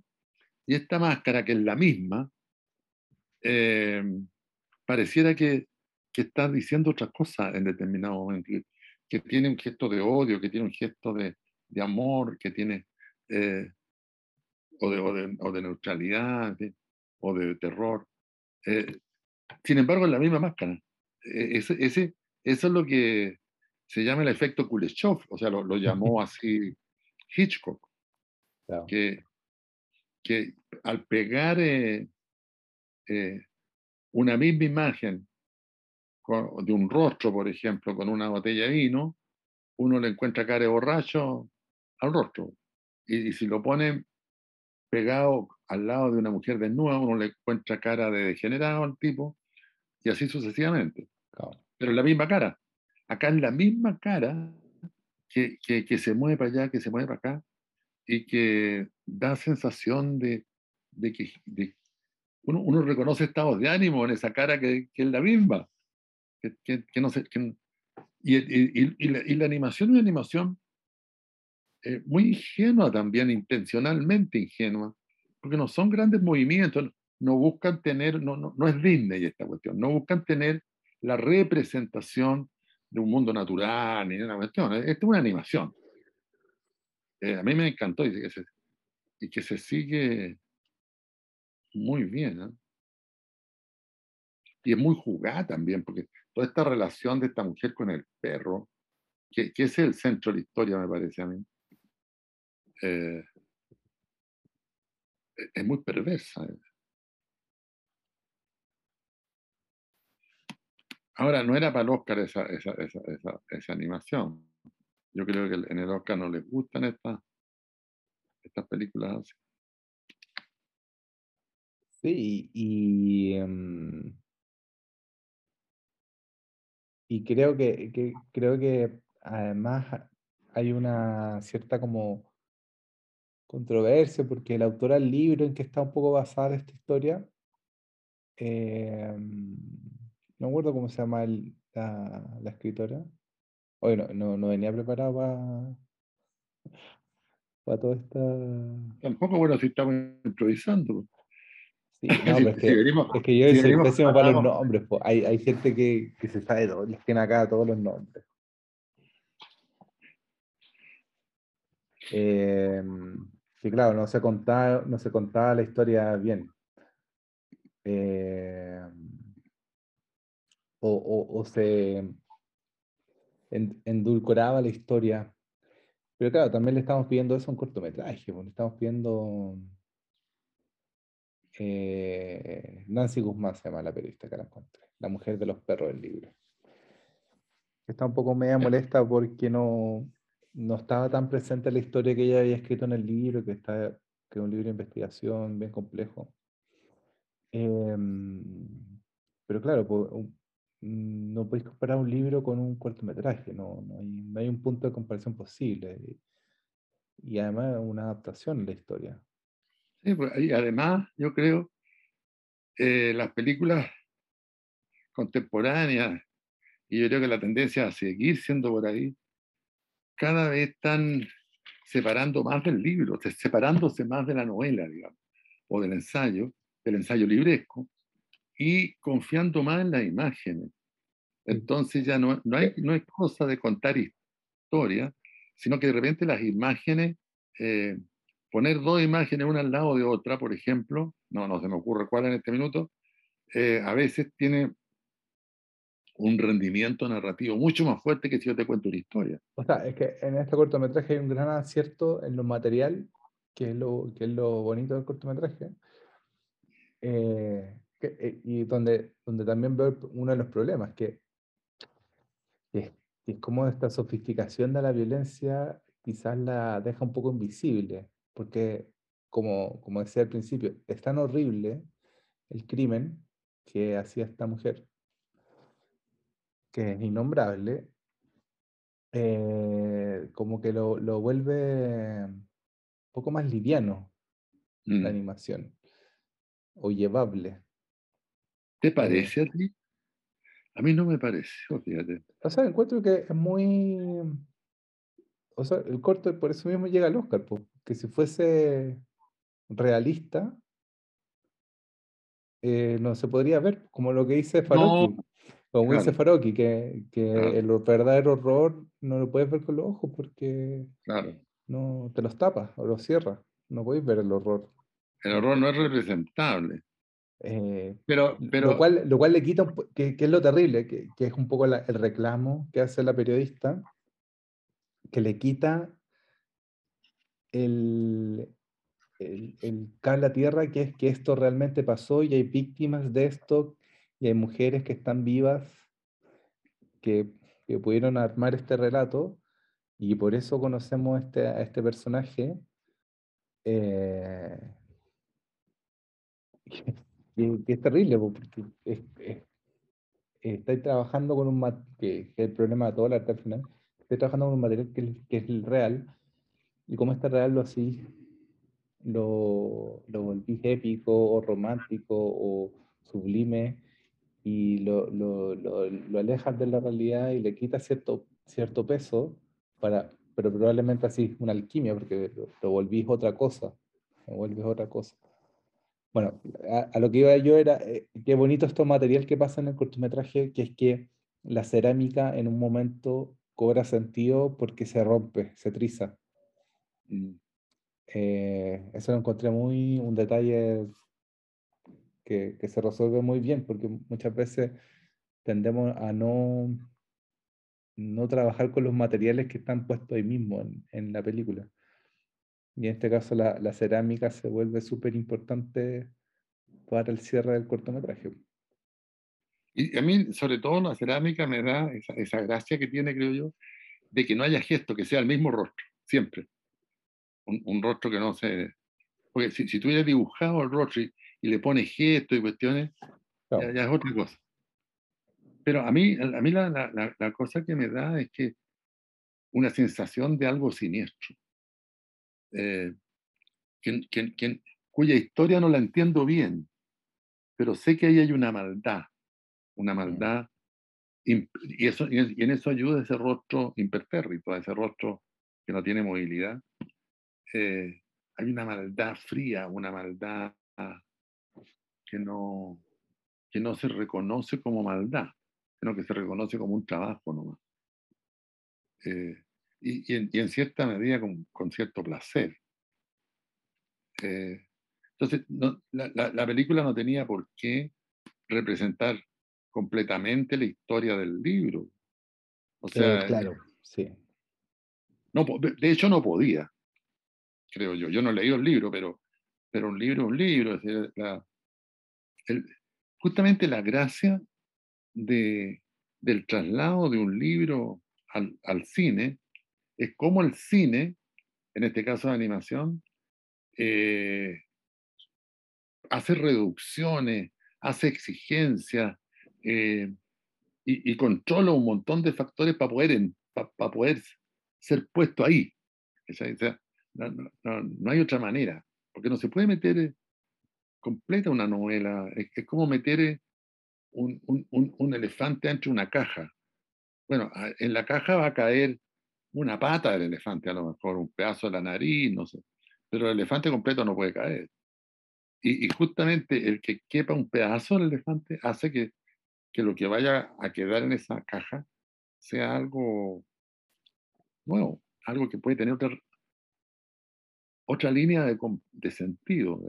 y esta máscara, que es la misma, eh, pareciera que, que, está diciendo otra cosa en determinado momento, que, tiene un gesto de odio, que tiene un gesto de, de amor, que tiene, eh, o, de, o, de, neutralidad, o de terror. Eh, sin embargo, es la misma máscara. E, ese, ese, eso es lo que se llama el efecto Kuleshov, o sea, lo, lo llamó así Hitchcock, que, que al pegar eh, eh, una misma imagen de un rostro, por ejemplo, con una botella de vino, uno le encuentra cara de borracho al rostro. Y, si lo pone pegado al lado de una mujer desnuda, uno le encuentra cara de degenerado al tipo, y así sucesivamente. Pero la misma cara. Acá es la misma cara que, que, se mueve para allá, que se mueve para acá, y que da sensación de, de que uno, uno, reconoce estados de ánimo en esa cara que, que es la misma. Que, que no sé, y, y, y, la, y, la, animación es una animación eh, muy ingenua también, intencionalmente ingenua, porque no son grandes movimientos, no buscan tener, no, no, no es Disney esta cuestión, no buscan tener la representación de un mundo natural ni de una cuestión. Esta es una animación. Eh, a mí me encantó y que se, y que se sigue muy bien. ¿eh? Y es muy jugada también, porque toda esta relación de esta mujer con el perro, que, que es el centro de la historia, me parece a mí, eh, es muy perversa. Ahora, no era para el Oscar esa, esa, esa, esa, animación. Yo creo que en el Oscar no les gustan estas, estas películas así. Sí, y, em, y creo que, creo que además hay una cierta como controversia porque el autor del libro en que está un poco basada esta historia eh, no me acuerdo cómo se llama la, la, escritora. Hoy no, no, venía preparado para, para toda esta. Tampoco, bueno, si estamos improvisando. Sí, no, es, que, es que yo soy pésimo para los nombres. Hay, hay gente que, que se sabe todo, les tiene acá todos los nombres. Eh, sí, claro, no se contaba, no se contaba la historia bien. Eh, o, o, o, se endulcoraba la historia. Pero claro, también le estamos pidiendo eso a un cortometraje, pues, le estamos pidiendo... Eh, Nancy Guzmán se llama la periodista que la encontré, la mujer de los perros del libro. Está un poco media molesta porque no, no estaba tan presente la historia que ella había escrito en el libro, que, está, que es un libro de investigación bien complejo. Em, pero claro, no podéis comparar un libro con un cortometraje, no, no, hay, no hay un punto de comparación posible. Y, además una adaptación a la historia. Sí, pues, y además yo creo eh, las películas contemporáneas, y yo creo que la tendencia a seguir siendo por ahí, cada vez están separando más del libro, separándose más de la novela, digamos, o del ensayo, del ensayo libresco, y confiando más en las imágenes. Entonces ya no, no, hay, no hay cosa de contar historia, sino que de repente las imágenes, eh, poner dos imágenes una al lado de otra, por ejemplo, no, no se me ocurre cuál en este minuto, eh, a veces tiene un rendimiento narrativo mucho más fuerte que si yo te cuento una historia. O sea, es que en este cortometraje hay un gran acierto en lo material, que es lo, que es lo bonito del cortometraje, eh, eh, y donde, donde también veo uno de los problemas, que, que, es como esta sofisticación de la violencia quizás la deja un poco invisible, porque como, como decía al principio, es tan horrible el crimen que hacía esta mujer que es innombrable, eh, como que lo, lo, vuelve un poco más liviano la mm. animación, o llevable. ¿Te parece a ti? A mí no me parece, fíjate. O sea, encuentro que es muy... O sea, el corto por eso mismo llega al Oscar, porque si fuese realista, eh, no se podría ver, como lo que dice Farouk. Como dice Faroki, que, que el verdadero horror no lo puedes ver con los ojos porque no te los tapas o los cierras. No podéis ver el horror. El horror no es representable. Eh, pero, pero... Lo, cual, lo cual le quita, que, que es lo terrible, que, que es un poco el reclamo que hace la periodista, que le quita el, el, el cable a tierra, que es que esto realmente pasó y hay víctimas de esto y hay mujeres que están vivas que, pudieron armar este relato y por eso conocemos este, a este personaje. Eh, que, es terrible, porque estáis trabajando con un que, es el problema de todo el arte al final, estoy trabajando con un material que, que es el real, y como este real lo así, lo, lo volvís épico o romántico o sublime, y lo, lo, lo, lo, alejas de la realidad y le quitas cierto, cierto peso, para, pero probablemente así una alquimia, porque lo, volvís otra cosa, lo vuelves otra cosa. Bueno, a, lo que iba yo era, eh, qué bonito esto material que pasa en el cortometraje, que es que la cerámica en un momento cobra sentido porque se rompe, se triza. Mm. Eh, eso lo encontré muy, un detalle que, se resuelve muy bien, porque muchas veces tendemos a no, no trabajar con los materiales que están puestos ahí mismo en, la película. Y en este caso la, cerámica se vuelve súper importante para el cierre del cortometraje. Y a mí, sobre todo, la cerámica me da esa, gracia que tiene, creo yo, de que no haya gesto, que sea el mismo rostro, siempre. Un, rostro que no se... Porque si, si tú hubieras dibujado el rostro y, y le pone gestos y cuestiones, ya, es otra cosa. Pero a mí, a mí la, la, la, cosa que me da es que una sensación de algo siniestro, eh, cuya historia no la entiendo bien, pero sé que ahí hay una maldad, una mm. maldad, y, eso, y en eso ayuda ese rostro impertérrito, ese rostro que no tiene movilidad. Eh, hay una maldad fría, una maldad que no, que no se reconoce como maldad, sino que se reconoce como un trabajo nomás. Eh, y, en, cierta medida con, cierto placer. Eh, entonces, la, película no tenía por qué representar completamente la historia del libro. O sea, claro, sí. No, de hecho, no podía, creo yo. Yo no leí el libro, pero, pero un libro es un libro. justamente la gracia de, del traslado de un libro al, al, cine es como el cine, en este caso de animación, eh, hace reducciones, hace exigencias eh, y, controla un montón de factores para poder, para poder ser puesto ahí. no, hay otra manera, porque no se puede meter completa una novela. Es, como meter eh, un, un, un, elefante dentro de una caja. Bueno, en la caja va a caer una pata del elefante, a lo mejor un pedazo de la nariz, no sé. Pero el elefante completo no puede caer. Y, justamente el que quepa un pedazo del elefante hace que, que lo que vaya a quedar en esa caja sea algo nuevo, algo que puede tener otra, otra línea de, de sentido.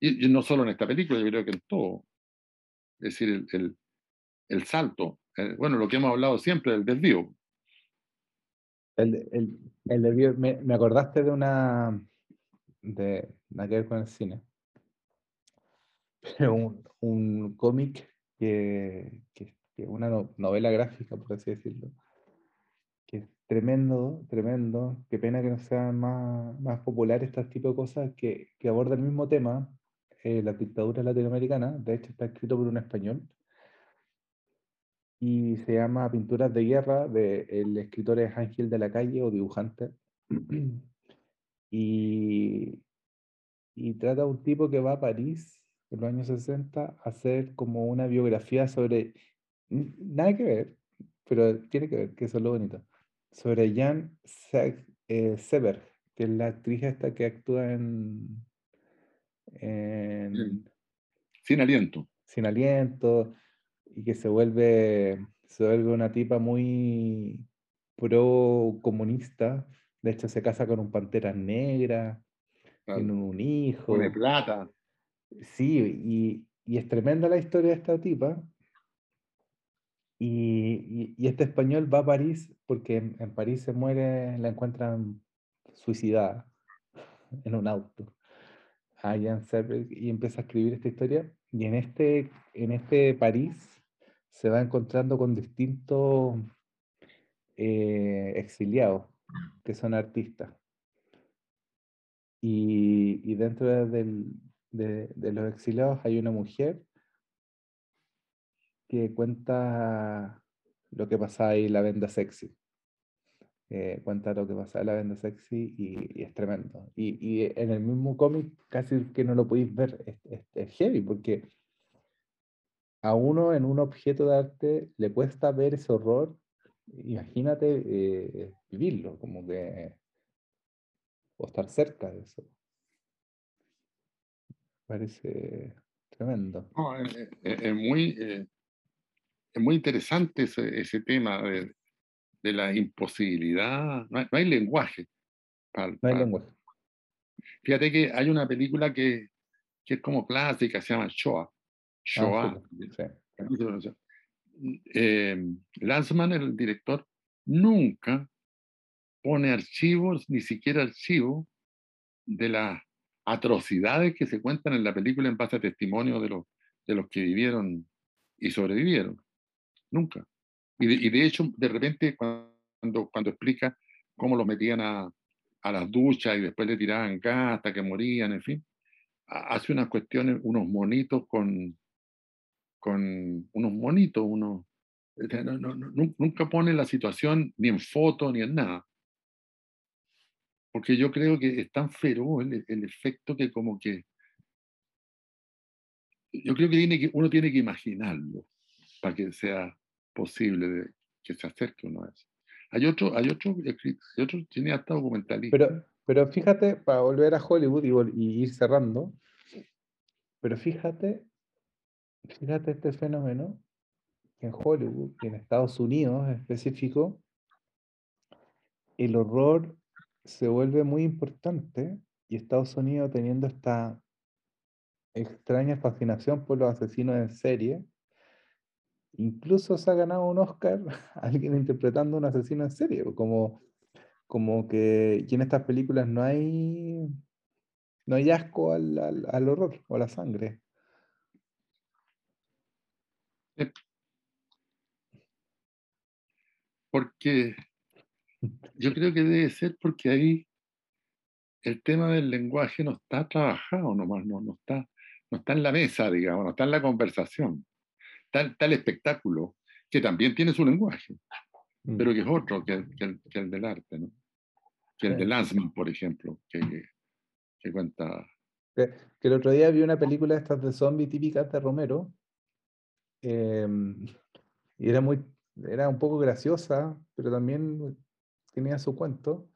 Y, no solo en esta película, yo creo que en todo. Es decir, el, el, el salto, eh, bueno, lo que hemos hablado siempre, el desvío. El, el, el desvío, me, me acordaste de una, de nada que ver con el cine. Pero un, un cómic que, que, que, una novela gráfica, por así decirlo, que es tremendo, tremendo. Qué pena que no sean más, más populares este tipo de cosas que, que aborda el mismo tema, eh, la dictadura latinoamericana. De hecho, está escrito por un español. Y se llama Pinturas de Guerra, de, el escritor es Ángel de la Calle o dibujante. Y, y trata de un tipo que va a París en los años 60 a hacer como una biografía sobre, nada que ver, pero tiene que ver, que eso es lo bonito, sobre Jan eh, Seberg, que es la actriz esta que actúa en, en... Sin aliento. Sin aliento, y que se vuelve, se vuelve una tipa muy pro comunista de hecho, se casa con un pantera negra, tiene un hijo. de plata. Sí, y, es tremenda la historia de esta tipa. Y, este español va a París porque en, París se muere, la encuentran suicidada en un auto. A y empieza a escribir esta historia. Y en este, en este París se va encontrando con distintos eh, exiliados que son artistas. Y, dentro de, los exiliados hay una mujer que cuenta lo que pasa ahí la venda sexy. Eh, cuenta lo que pasa en la venda sexy y, es tremendo. Y, en el mismo cómic casi que no lo podéis ver, es, heavy porque a uno en un objeto de arte le cuesta ver ese horror imagínate eh, vivirlo, como que, o estar cerca de eso. Parece tremendo. es, muy, eh, es muy interesante ese, tema de, la imposibilidad. No hay, lenguaje. no hay lenguaje. Fíjate que hay una película que, es como clásica, se llama Shoah. Ah, Shoah. Eh, Lanzman, el director, nunca pone archivos, ni siquiera archivos, de las atrocidades que se cuentan en la película en base a testimonio de los, de los que vivieron y sobrevivieron. Nunca. Y de, hecho, de repente, cuando, cuando explica cómo los metían a, a las duchas y después le tiraban gas hasta que morían, en fin, hace unas cuestiones, unos monitos con, con unos monitos, unos, nunca pone la situación ni en foto ni en nada. Porque yo creo que es tan feroz el, efecto que como que... Yo creo que, tiene que uno tiene que imaginarlo para que sea posible que se acerque uno a eso. Hay otro, hay otro, hay otro cineasta documentalista. Pero, pero fíjate, para volver a Hollywood y, y ir cerrando, pero fíjate, fíjate este fenómeno que en Hollywood y en Estados Unidos en específico, el horror se vuelve muy importante y Estados Unidos teniendo esta extraña fascinación por los asesinos en serie, incluso se ha ganado un Oscar alguien interpretando un asesino en serie, como, como que en estas películas no hay no hay asco al, al, horror o a la sangre. Porque yo creo que debe ser porque ahí el tema del lenguaje no está trabajado nomás, no, no, está, no está en la mesa, digamos, no está en la conversación. Está, el espectáculo, que también tiene su lenguaje, mm. pero que es otro que, el, del arte, ¿no? que el de Lanzmann, por ejemplo, que, que cuenta. Que, el otro día vi una película de estas de zombie típicas de Romero, em, y era muy, era un poco graciosa, pero también tenía su cuento.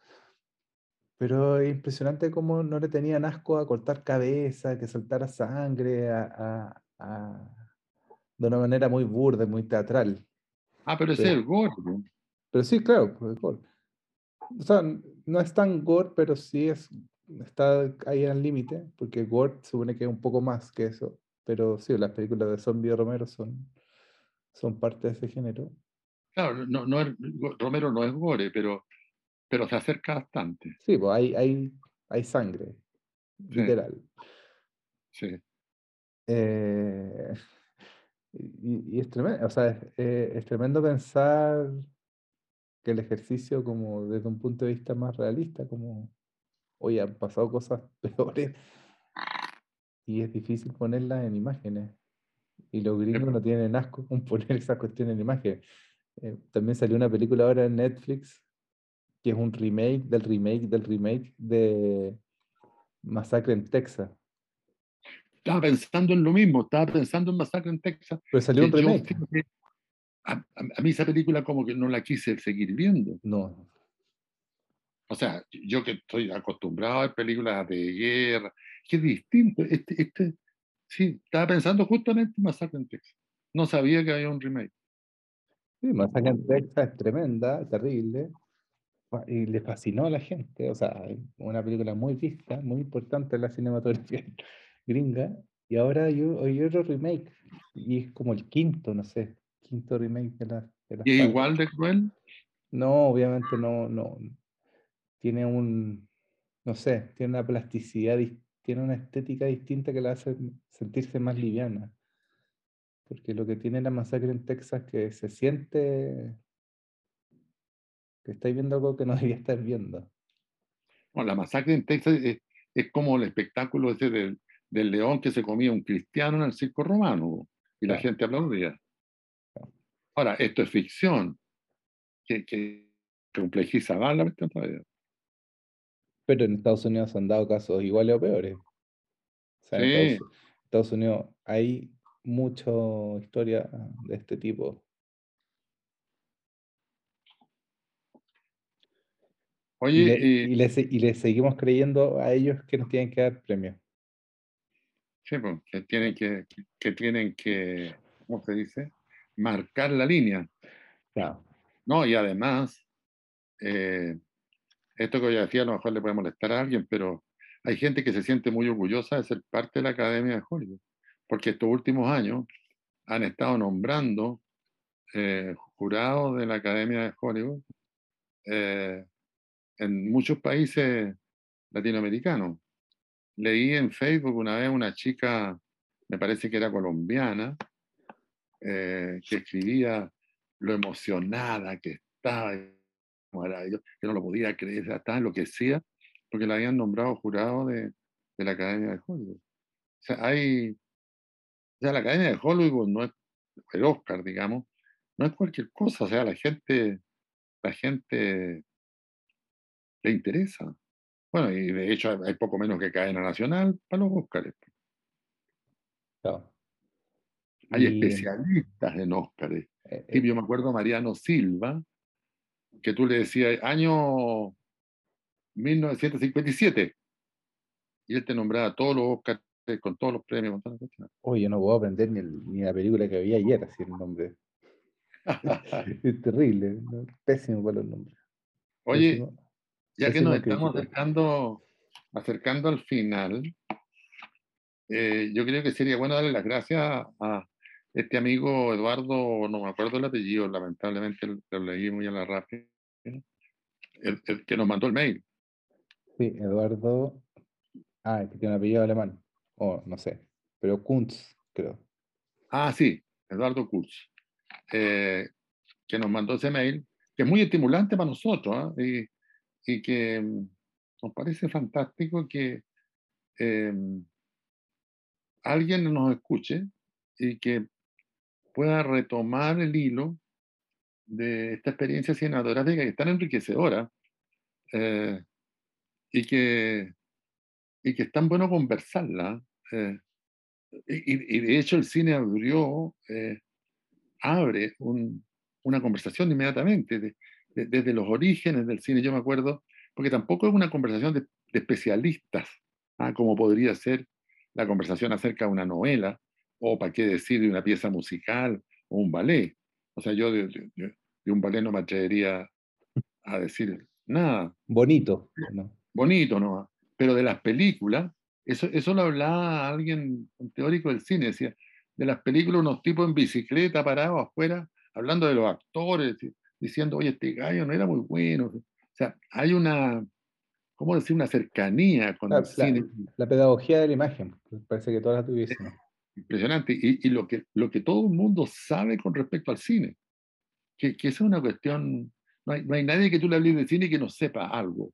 Pero es impresionante cómo no le tenían asco a cortar cabeza, que saltara sangre, a, de una manera muy burda, muy teatral. Ah, pero, es el gore. Pero sí, claro, pues, el gore. O sea, no es tan gore, pero sí es, está ahí al límite, porque gore supone que es un poco más que eso. Pero sí, las películas de zombie de Romero son, son parte de ese género. Claro, no, no es, Romero no es gore, pero pero se acerca bastante. Sí, pues hay, hay, hay sangre, literal. Sí. Eh, y, es tremendo, o sea, eh, es, tremendo pensar que el ejercicio como desde un punto de vista más realista, como, oye, han pasado cosas peores y es difícil ponerlas en imágenes. Y los gringos no tienen asco con poner esas cuestiones en imágenes. Eh, también salió una película ahora en Netflix que es un remake del remake del remake de Masacre en Texas. Estaba pensando en lo mismo, estaba pensando en Masacre en Texas. Pero salió un remake. a, mí esa película como que no la quise seguir viendo. No. O sea, yo que estoy acostumbrado a ver películas de guerra, que es distinto. Este, este, sí, estaba pensando justamente en Masacre en Texas. No sabía que había un remake. Sí, Masacre en Texas es tremenda, terrible y le fascinó a la gente, o sea, una película muy vista, muy importante en la cinematografía gringa, y ahora hay, otro remake, y es como el quinto, no sé, quinto remake de la... De ¿Y es igual de cruel? No, obviamente no, no. Tiene un, no sé, tiene una plasticidad, tiene una estética distinta que la hace sentirse más liviana. Porque lo que tiene la masacre en Texas que se siente estáis viendo algo que no debería estar viendo. Bueno, la masacre en Texas es, como el espectáculo ese del, león que se comía un cristiano en el circo romano y la gente aplaudía. Ahora, esto es ficción, que, que complejiza más la cuestión todavía. Pero en Estados Unidos han dado casos iguales o peores. sí. en Estados Unidos hay mucha historia de este tipo. Oye, y, le, y, seguimos creyendo a ellos que nos tienen que dar premios. Sí, pues, que tienen que, que, tienen que, ¿cómo se dice? Marcar la línea. Claro. No, y además, eh, esto que yo decía a lo mejor le puede molestar a alguien, pero hay gente que se siente muy orgullosa de ser parte de la Academia de Hollywood, porque estos últimos años han estado nombrando eh, jurados de la Academia de Hollywood eh, en muchos países latinoamericanos. Leí en Facebook una vez una chica, me parece que era colombiana, eh, que escribía lo emocionada que estaba, que no lo podía creer, estaba enloquecida, porque la habían nombrado jurado de, de la Academia de Hollywood. O sea, hay, o sea, la Academia de Hollywood no es el Oscar, digamos, no es cualquier cosa, o sea, la gente, la gente le interesa. Bueno, y de hecho hay poco menos que cadena nacional para los Óscares. Hay especialistas en Óscares. Eh, eh. yo me acuerdo Mariano Silva, que tú le decías, año 1957, y él te nombraba todos los Óscares con todos los premios, con todas las cuestiones. Oye, yo no puedo aprender ni, el- ni la película que vi ayer, así el nombre. Es terrible, ¿no? pésimo para los nombres. Oye, Pésimo. ya que pésimo nos estamos acercando, acercando al final, eh, yo creo que sería bueno darle las gracias a este amigo Eduardo, no me acuerdo el apellido, lamentablemente lo leí muy a la rápida, el, el que nos mandó el mail. Sí, Eduardo. Ah, que tiene un apellido alemán. O no sé. Pero Kuntz, creo. Ah, sí, Eduardo Kurz, eh, que nos mandó ese mail, que es muy estimulante para nosotros ¿ah? y, y que mm, nos parece fantástico que eh, alguien nos escuche y que pueda retomar el hilo de esta experiencia cinematográfica que es tan enriquecedora eh, y, que, y que es tan bueno conversarla. eh, y, y- de hecho el cine abrió, eh, abre un- una conversación inmediatamente, de- de- desde los orígenes del cine, yo me acuerdo, porque tampoco es una conversación de, de especialistas, ¿ah? como podría ser la conversación acerca de una novela, o para qué decir de una pieza musical o un ballet. O sea, yo de, de- de- de un ballet no me atrevería a decir nada Bonito. ¿no? bonito, ¿no? Pero de las películas, eso, eso lo hablaba alguien, un teórico del cine, decía, de las películas unos tipos en bicicleta parados afuera, hablando de los actores, di- diciendo, oye, este gallo no era muy bueno. O sea, hay una, ¿cómo decir? Una cercanía con La, el cine la- la pedagogía de la imagen. Parece que todas la tuviésemos. Impresionante. Y, y lo, que, lo que todo el mundo sabe con respecto al cine, que, que esa es una cuestión, no hay, no hay nadie que tú le hables de cine que no sepa algo,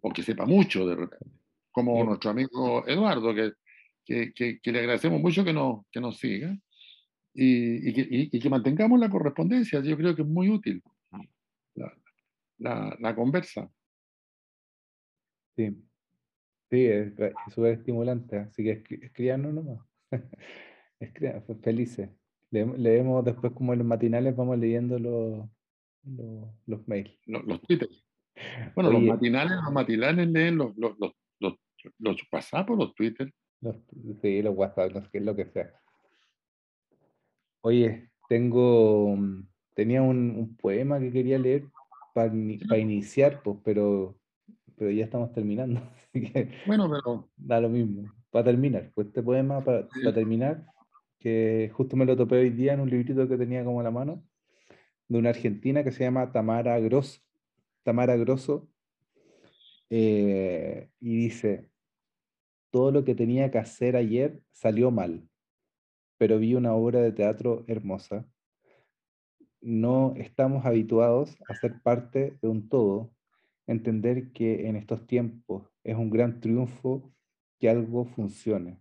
o que sepa mucho de repente, como Sí. nuestro amigo Eduardo, que, que, que- que le agradecemos mucho que nos, que nos siga y, y que, y- y que mantengamos la correspondencia. Yo creo que es muy útil la, la, la conversa. Sí. Sí, es súper estimulante. Así que escríbanos nomás. Felices. Le- leemos después como en los matinales, vamos leyendo los, los, los mails. Los, los twitters. Bueno, los matinales, los matinales leen los, los, los, los, los WhatsApp o los Twitter. Los, sí, los WhatsApp, no sé, lo que sea. Oye, tengo, tenía un, un poema que quería leer para iniciar, pues, pero, pero ya estamos terminando, así que Bueno, pero da lo mismo. Para terminar, pues este poema, para, terminar, que justo me lo topé hoy día en un librito que tenía como la mano, de una argentina que se llama Tamara Grosso, Tamara Grosso, eh, y dice, todo lo que tenía que hacer ayer salió mal, pero vi una obra de teatro hermosa. No estamos habituados a ser parte de un todo, entender que en estos tiempos es un gran triunfo que algo funcione.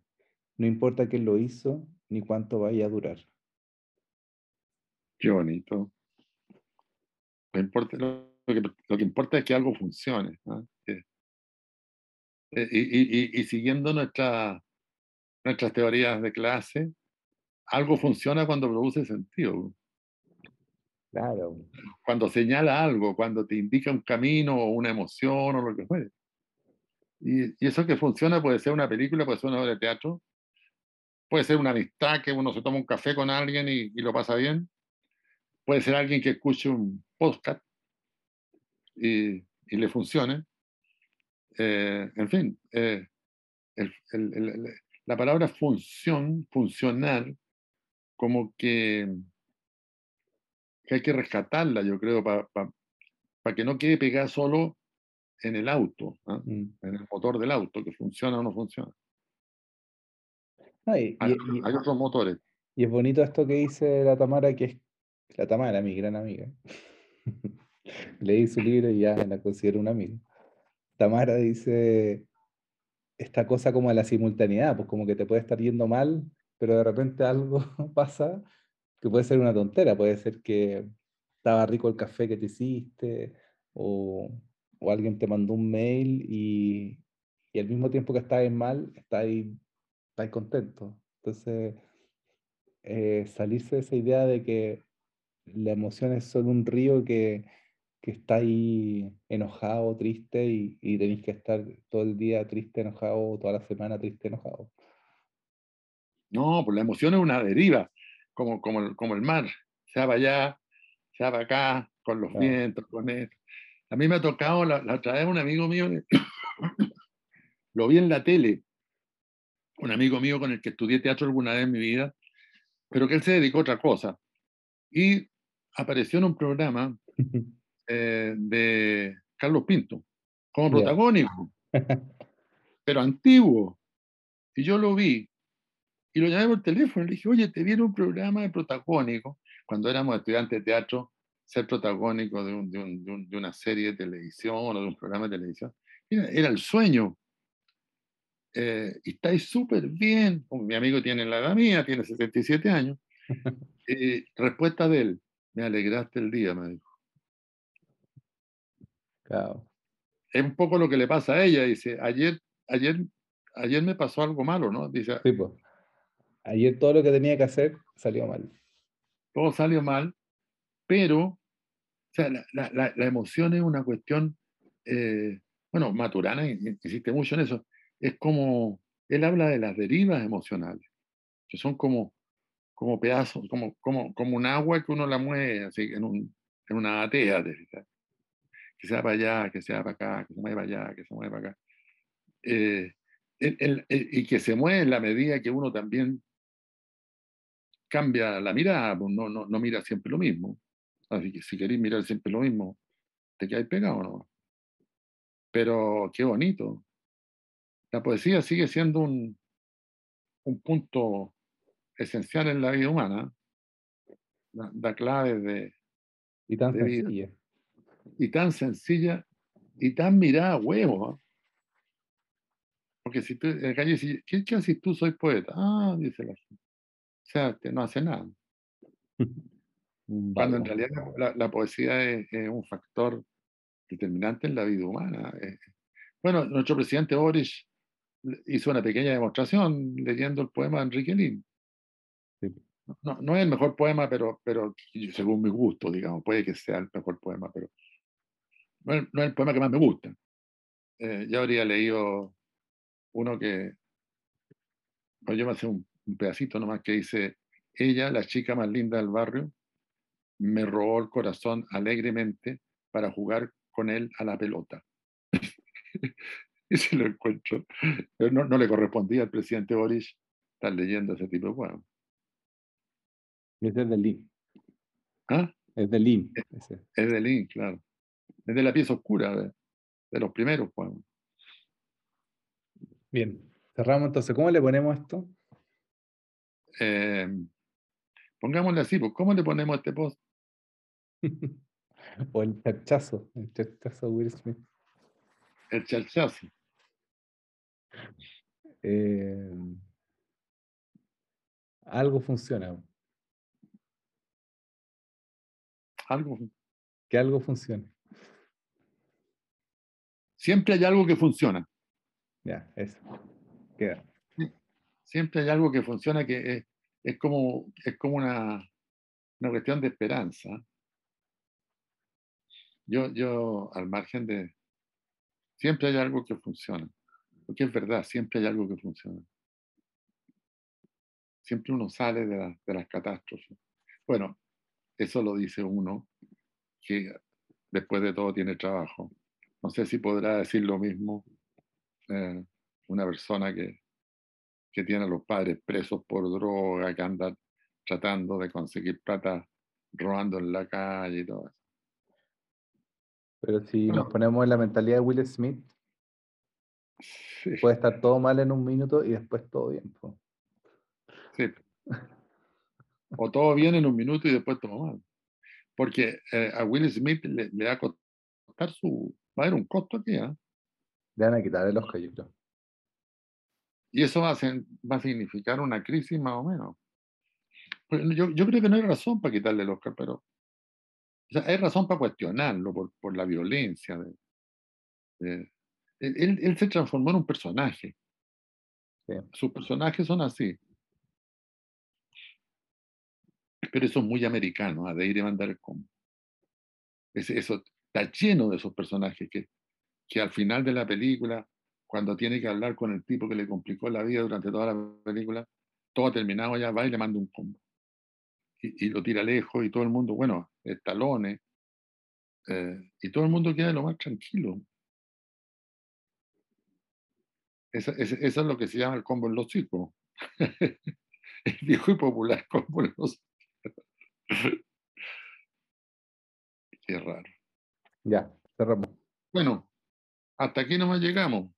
No importa quién lo hizo ni cuánto vaya a durar. qué bonito. Lo, importa, lo, que, lo que importa es que algo funcione. ¿no? Que- eh, y, y- y- y siguiendo nuestra, nuestras teorías de clase, algo funciona cuando produce sentido. Claro. cuando señala algo, cuando te indica un camino o una emoción o lo que fuere. Y, eso que funciona puede ser una película, puede ser una obra de teatro, puede ser una amistad que uno se toma un café con alguien y, lo pasa bien, puede ser alguien que escuche un podcast y, y le funcione. Eh, en fin, eh, el- el- el- la palabra función, funcionar, como que, hay que rescatarla, yo creo, para que no quede pegada solo en el auto, ¿ah? Mm. en el motor del auto, que funciona o no funciona. Y, Hay, y- hay otros motores. y es bonito esto que dice la Tamara, que es la Tamara, mi gran amiga. Leí su libro y ya la considero una amiga. Tamara dice esta cosa como de la simultaneidad, pues como que te puede estar yendo mal, pero de repente algo pasa que puede ser una tontera, puede ser que estaba rico el café que te hiciste, o, o alguien te mandó un mail y, y al mismo tiempo que estabas mal, estás ahí, estás contento. Entonces, eh, salirse de esa idea de que la emoción es solo un río que, que está ahí enojado, triste y, y tenéis que estar todo el día triste, enojado, o toda la semana triste, enojado. No, pues la emoción es una deriva, como, como, el, como el mar. Se va allá, se va acá, con los vientos, con esto. A mí me ha tocado, la, la otra vez un amigo mío, lo vi en la tele, un amigo mío con el que estudié teatro alguna vez en mi vida, pero que él se dedicó a otra cosa. Y apareció en un programa eh, de Carlos Pinto, como protagónico, pero antiguo. Y yo lo vi y lo llamé por teléfono y le dije, oye, te viene un programa de protagónico. Cuando éramos estudiantes de teatro, ser protagónico de, un, de, un, de, una serie de televisión o de un programa de televisión, era, era el sueño. Eh, y estáis súper bien. Mi amigo tiene la edad mía, tiene 77 años. Eh, respuesta de él, me alegraste el día, me dijo. Claro. Es un poco lo que le pasa a ella. Dice, ayer, ayer, ayer me pasó algo malo, ¿no? Dice, sí, pues. Ayer todo lo que tenía que hacer salió mal. Todo salió mal, pero o sea, la, la, la, emoción es una cuestión, eh, bueno, Maturana insiste mucho en eso, es como, él habla de las derivas emocionales, que son como, como pedazos, como, como, como un agua que uno la mueve así, en, un, en una batea, que sea para allá, que sea para acá, que se mueva allá, que se mueva para acá. Eh, el, el, el, y que se mueve en la medida que uno también cambia la mirada, pues no, no, no mira siempre lo mismo. Así que si queréis mirar siempre lo mismo, te quedáis pegado, ¿no? Pero qué bonito. La poesía sigue siendo un, un punto esencial en la vida humana. Da, da claves de. Y tan de vida. sencilla. Y tan sencilla y tan mirada a huevo. ¿eh? Porque si tú en la calle dices, ¿qué, ¿qué haces tú? Soy poeta. Ah, dice la gente. O sea, que no hace nada. Cuando en realidad la, la poesía es, es, un factor determinante en la vida humana. Bueno, nuestro presidente Boris hizo una pequeña demostración leyendo el poema de Enrique Lin. No, no, es el mejor poema, pero, pero según mi gusto, digamos, puede que sea el mejor poema, pero no es, no es el poema que más me gusta. Eh, yo habría leído uno que, pues yo me hace un, un pedacito nomás que dice, ella, la chica más linda del barrio, me robó el corazón alegremente para jugar con él a la pelota. y si lo encuentro. Pero no, no, le correspondía al presidente Boris estar leyendo ese tipo de poemas. Es de Lin. ¿Ah? Es de Lin. Es, es de Lin, claro. Es de la pieza oscura, de, de los primeros poemas. Bien, cerramos entonces. ¿Cómo le ponemos esto? Eh, pongámosle así, pues, ¿cómo le ponemos este post? o el charchazo, el charchazo Will Smith. El charchazo. Eh, algo funciona. Algo. Que algo funcione. Siempre hay algo que funciona. Ya, eso. Queda. Siempre hay algo que funciona que es, es como, es como una, una cuestión de esperanza. Yo, yo, al margen de... Siempre hay algo que funciona. Porque es verdad, siempre hay algo que funciona. Siempre uno sale de, la, de las catástrofes. Bueno, eso lo dice uno que después de todo tiene trabajo. No sé si podrá decir lo mismo eh, una persona que, que tiene a los padres presos por droga, que anda tratando de conseguir plata robando en la calle y todo eso. Pero si nos ponemos en la mentalidad de Will Smith, Sí, puede estar todo mal en un minuto y después todo bien. po. sí. O todo bien en un minuto y después todo mal. Porque eh, a Will Smith le, le va a costar su. Va a haber un costo aquí, ¿ah? Le van a quitar el Oscar, yo creo. Y eso va a, ser- va a significar una crisis más o menos. Pues Yo, yo creo que no hay razón para quitarle el Oscar, pero. O sea, hay razón para cuestionarlo por, por la violencia. de- de- él, él- se transformó en un personaje. Sí. Sus personajes son así. Pero eso es muy americano, ¿ah? de ir mandar el combo. Es- eso está lleno de esos personajes que, que al final de la película, cuando tiene que hablar con el tipo que le complicó la vida durante toda la película, todo ha terminado, ya va y le manda un combo. Y, lo tira lejos y todo el mundo, bueno, estalones. Eh, y todo el mundo queda lo más tranquilo. Eso, es lo que se llama el combo en los circos. el viejo y popular combo en los Qué raro. Ya, cerramos. Bueno, hasta aquí nomás llegamos.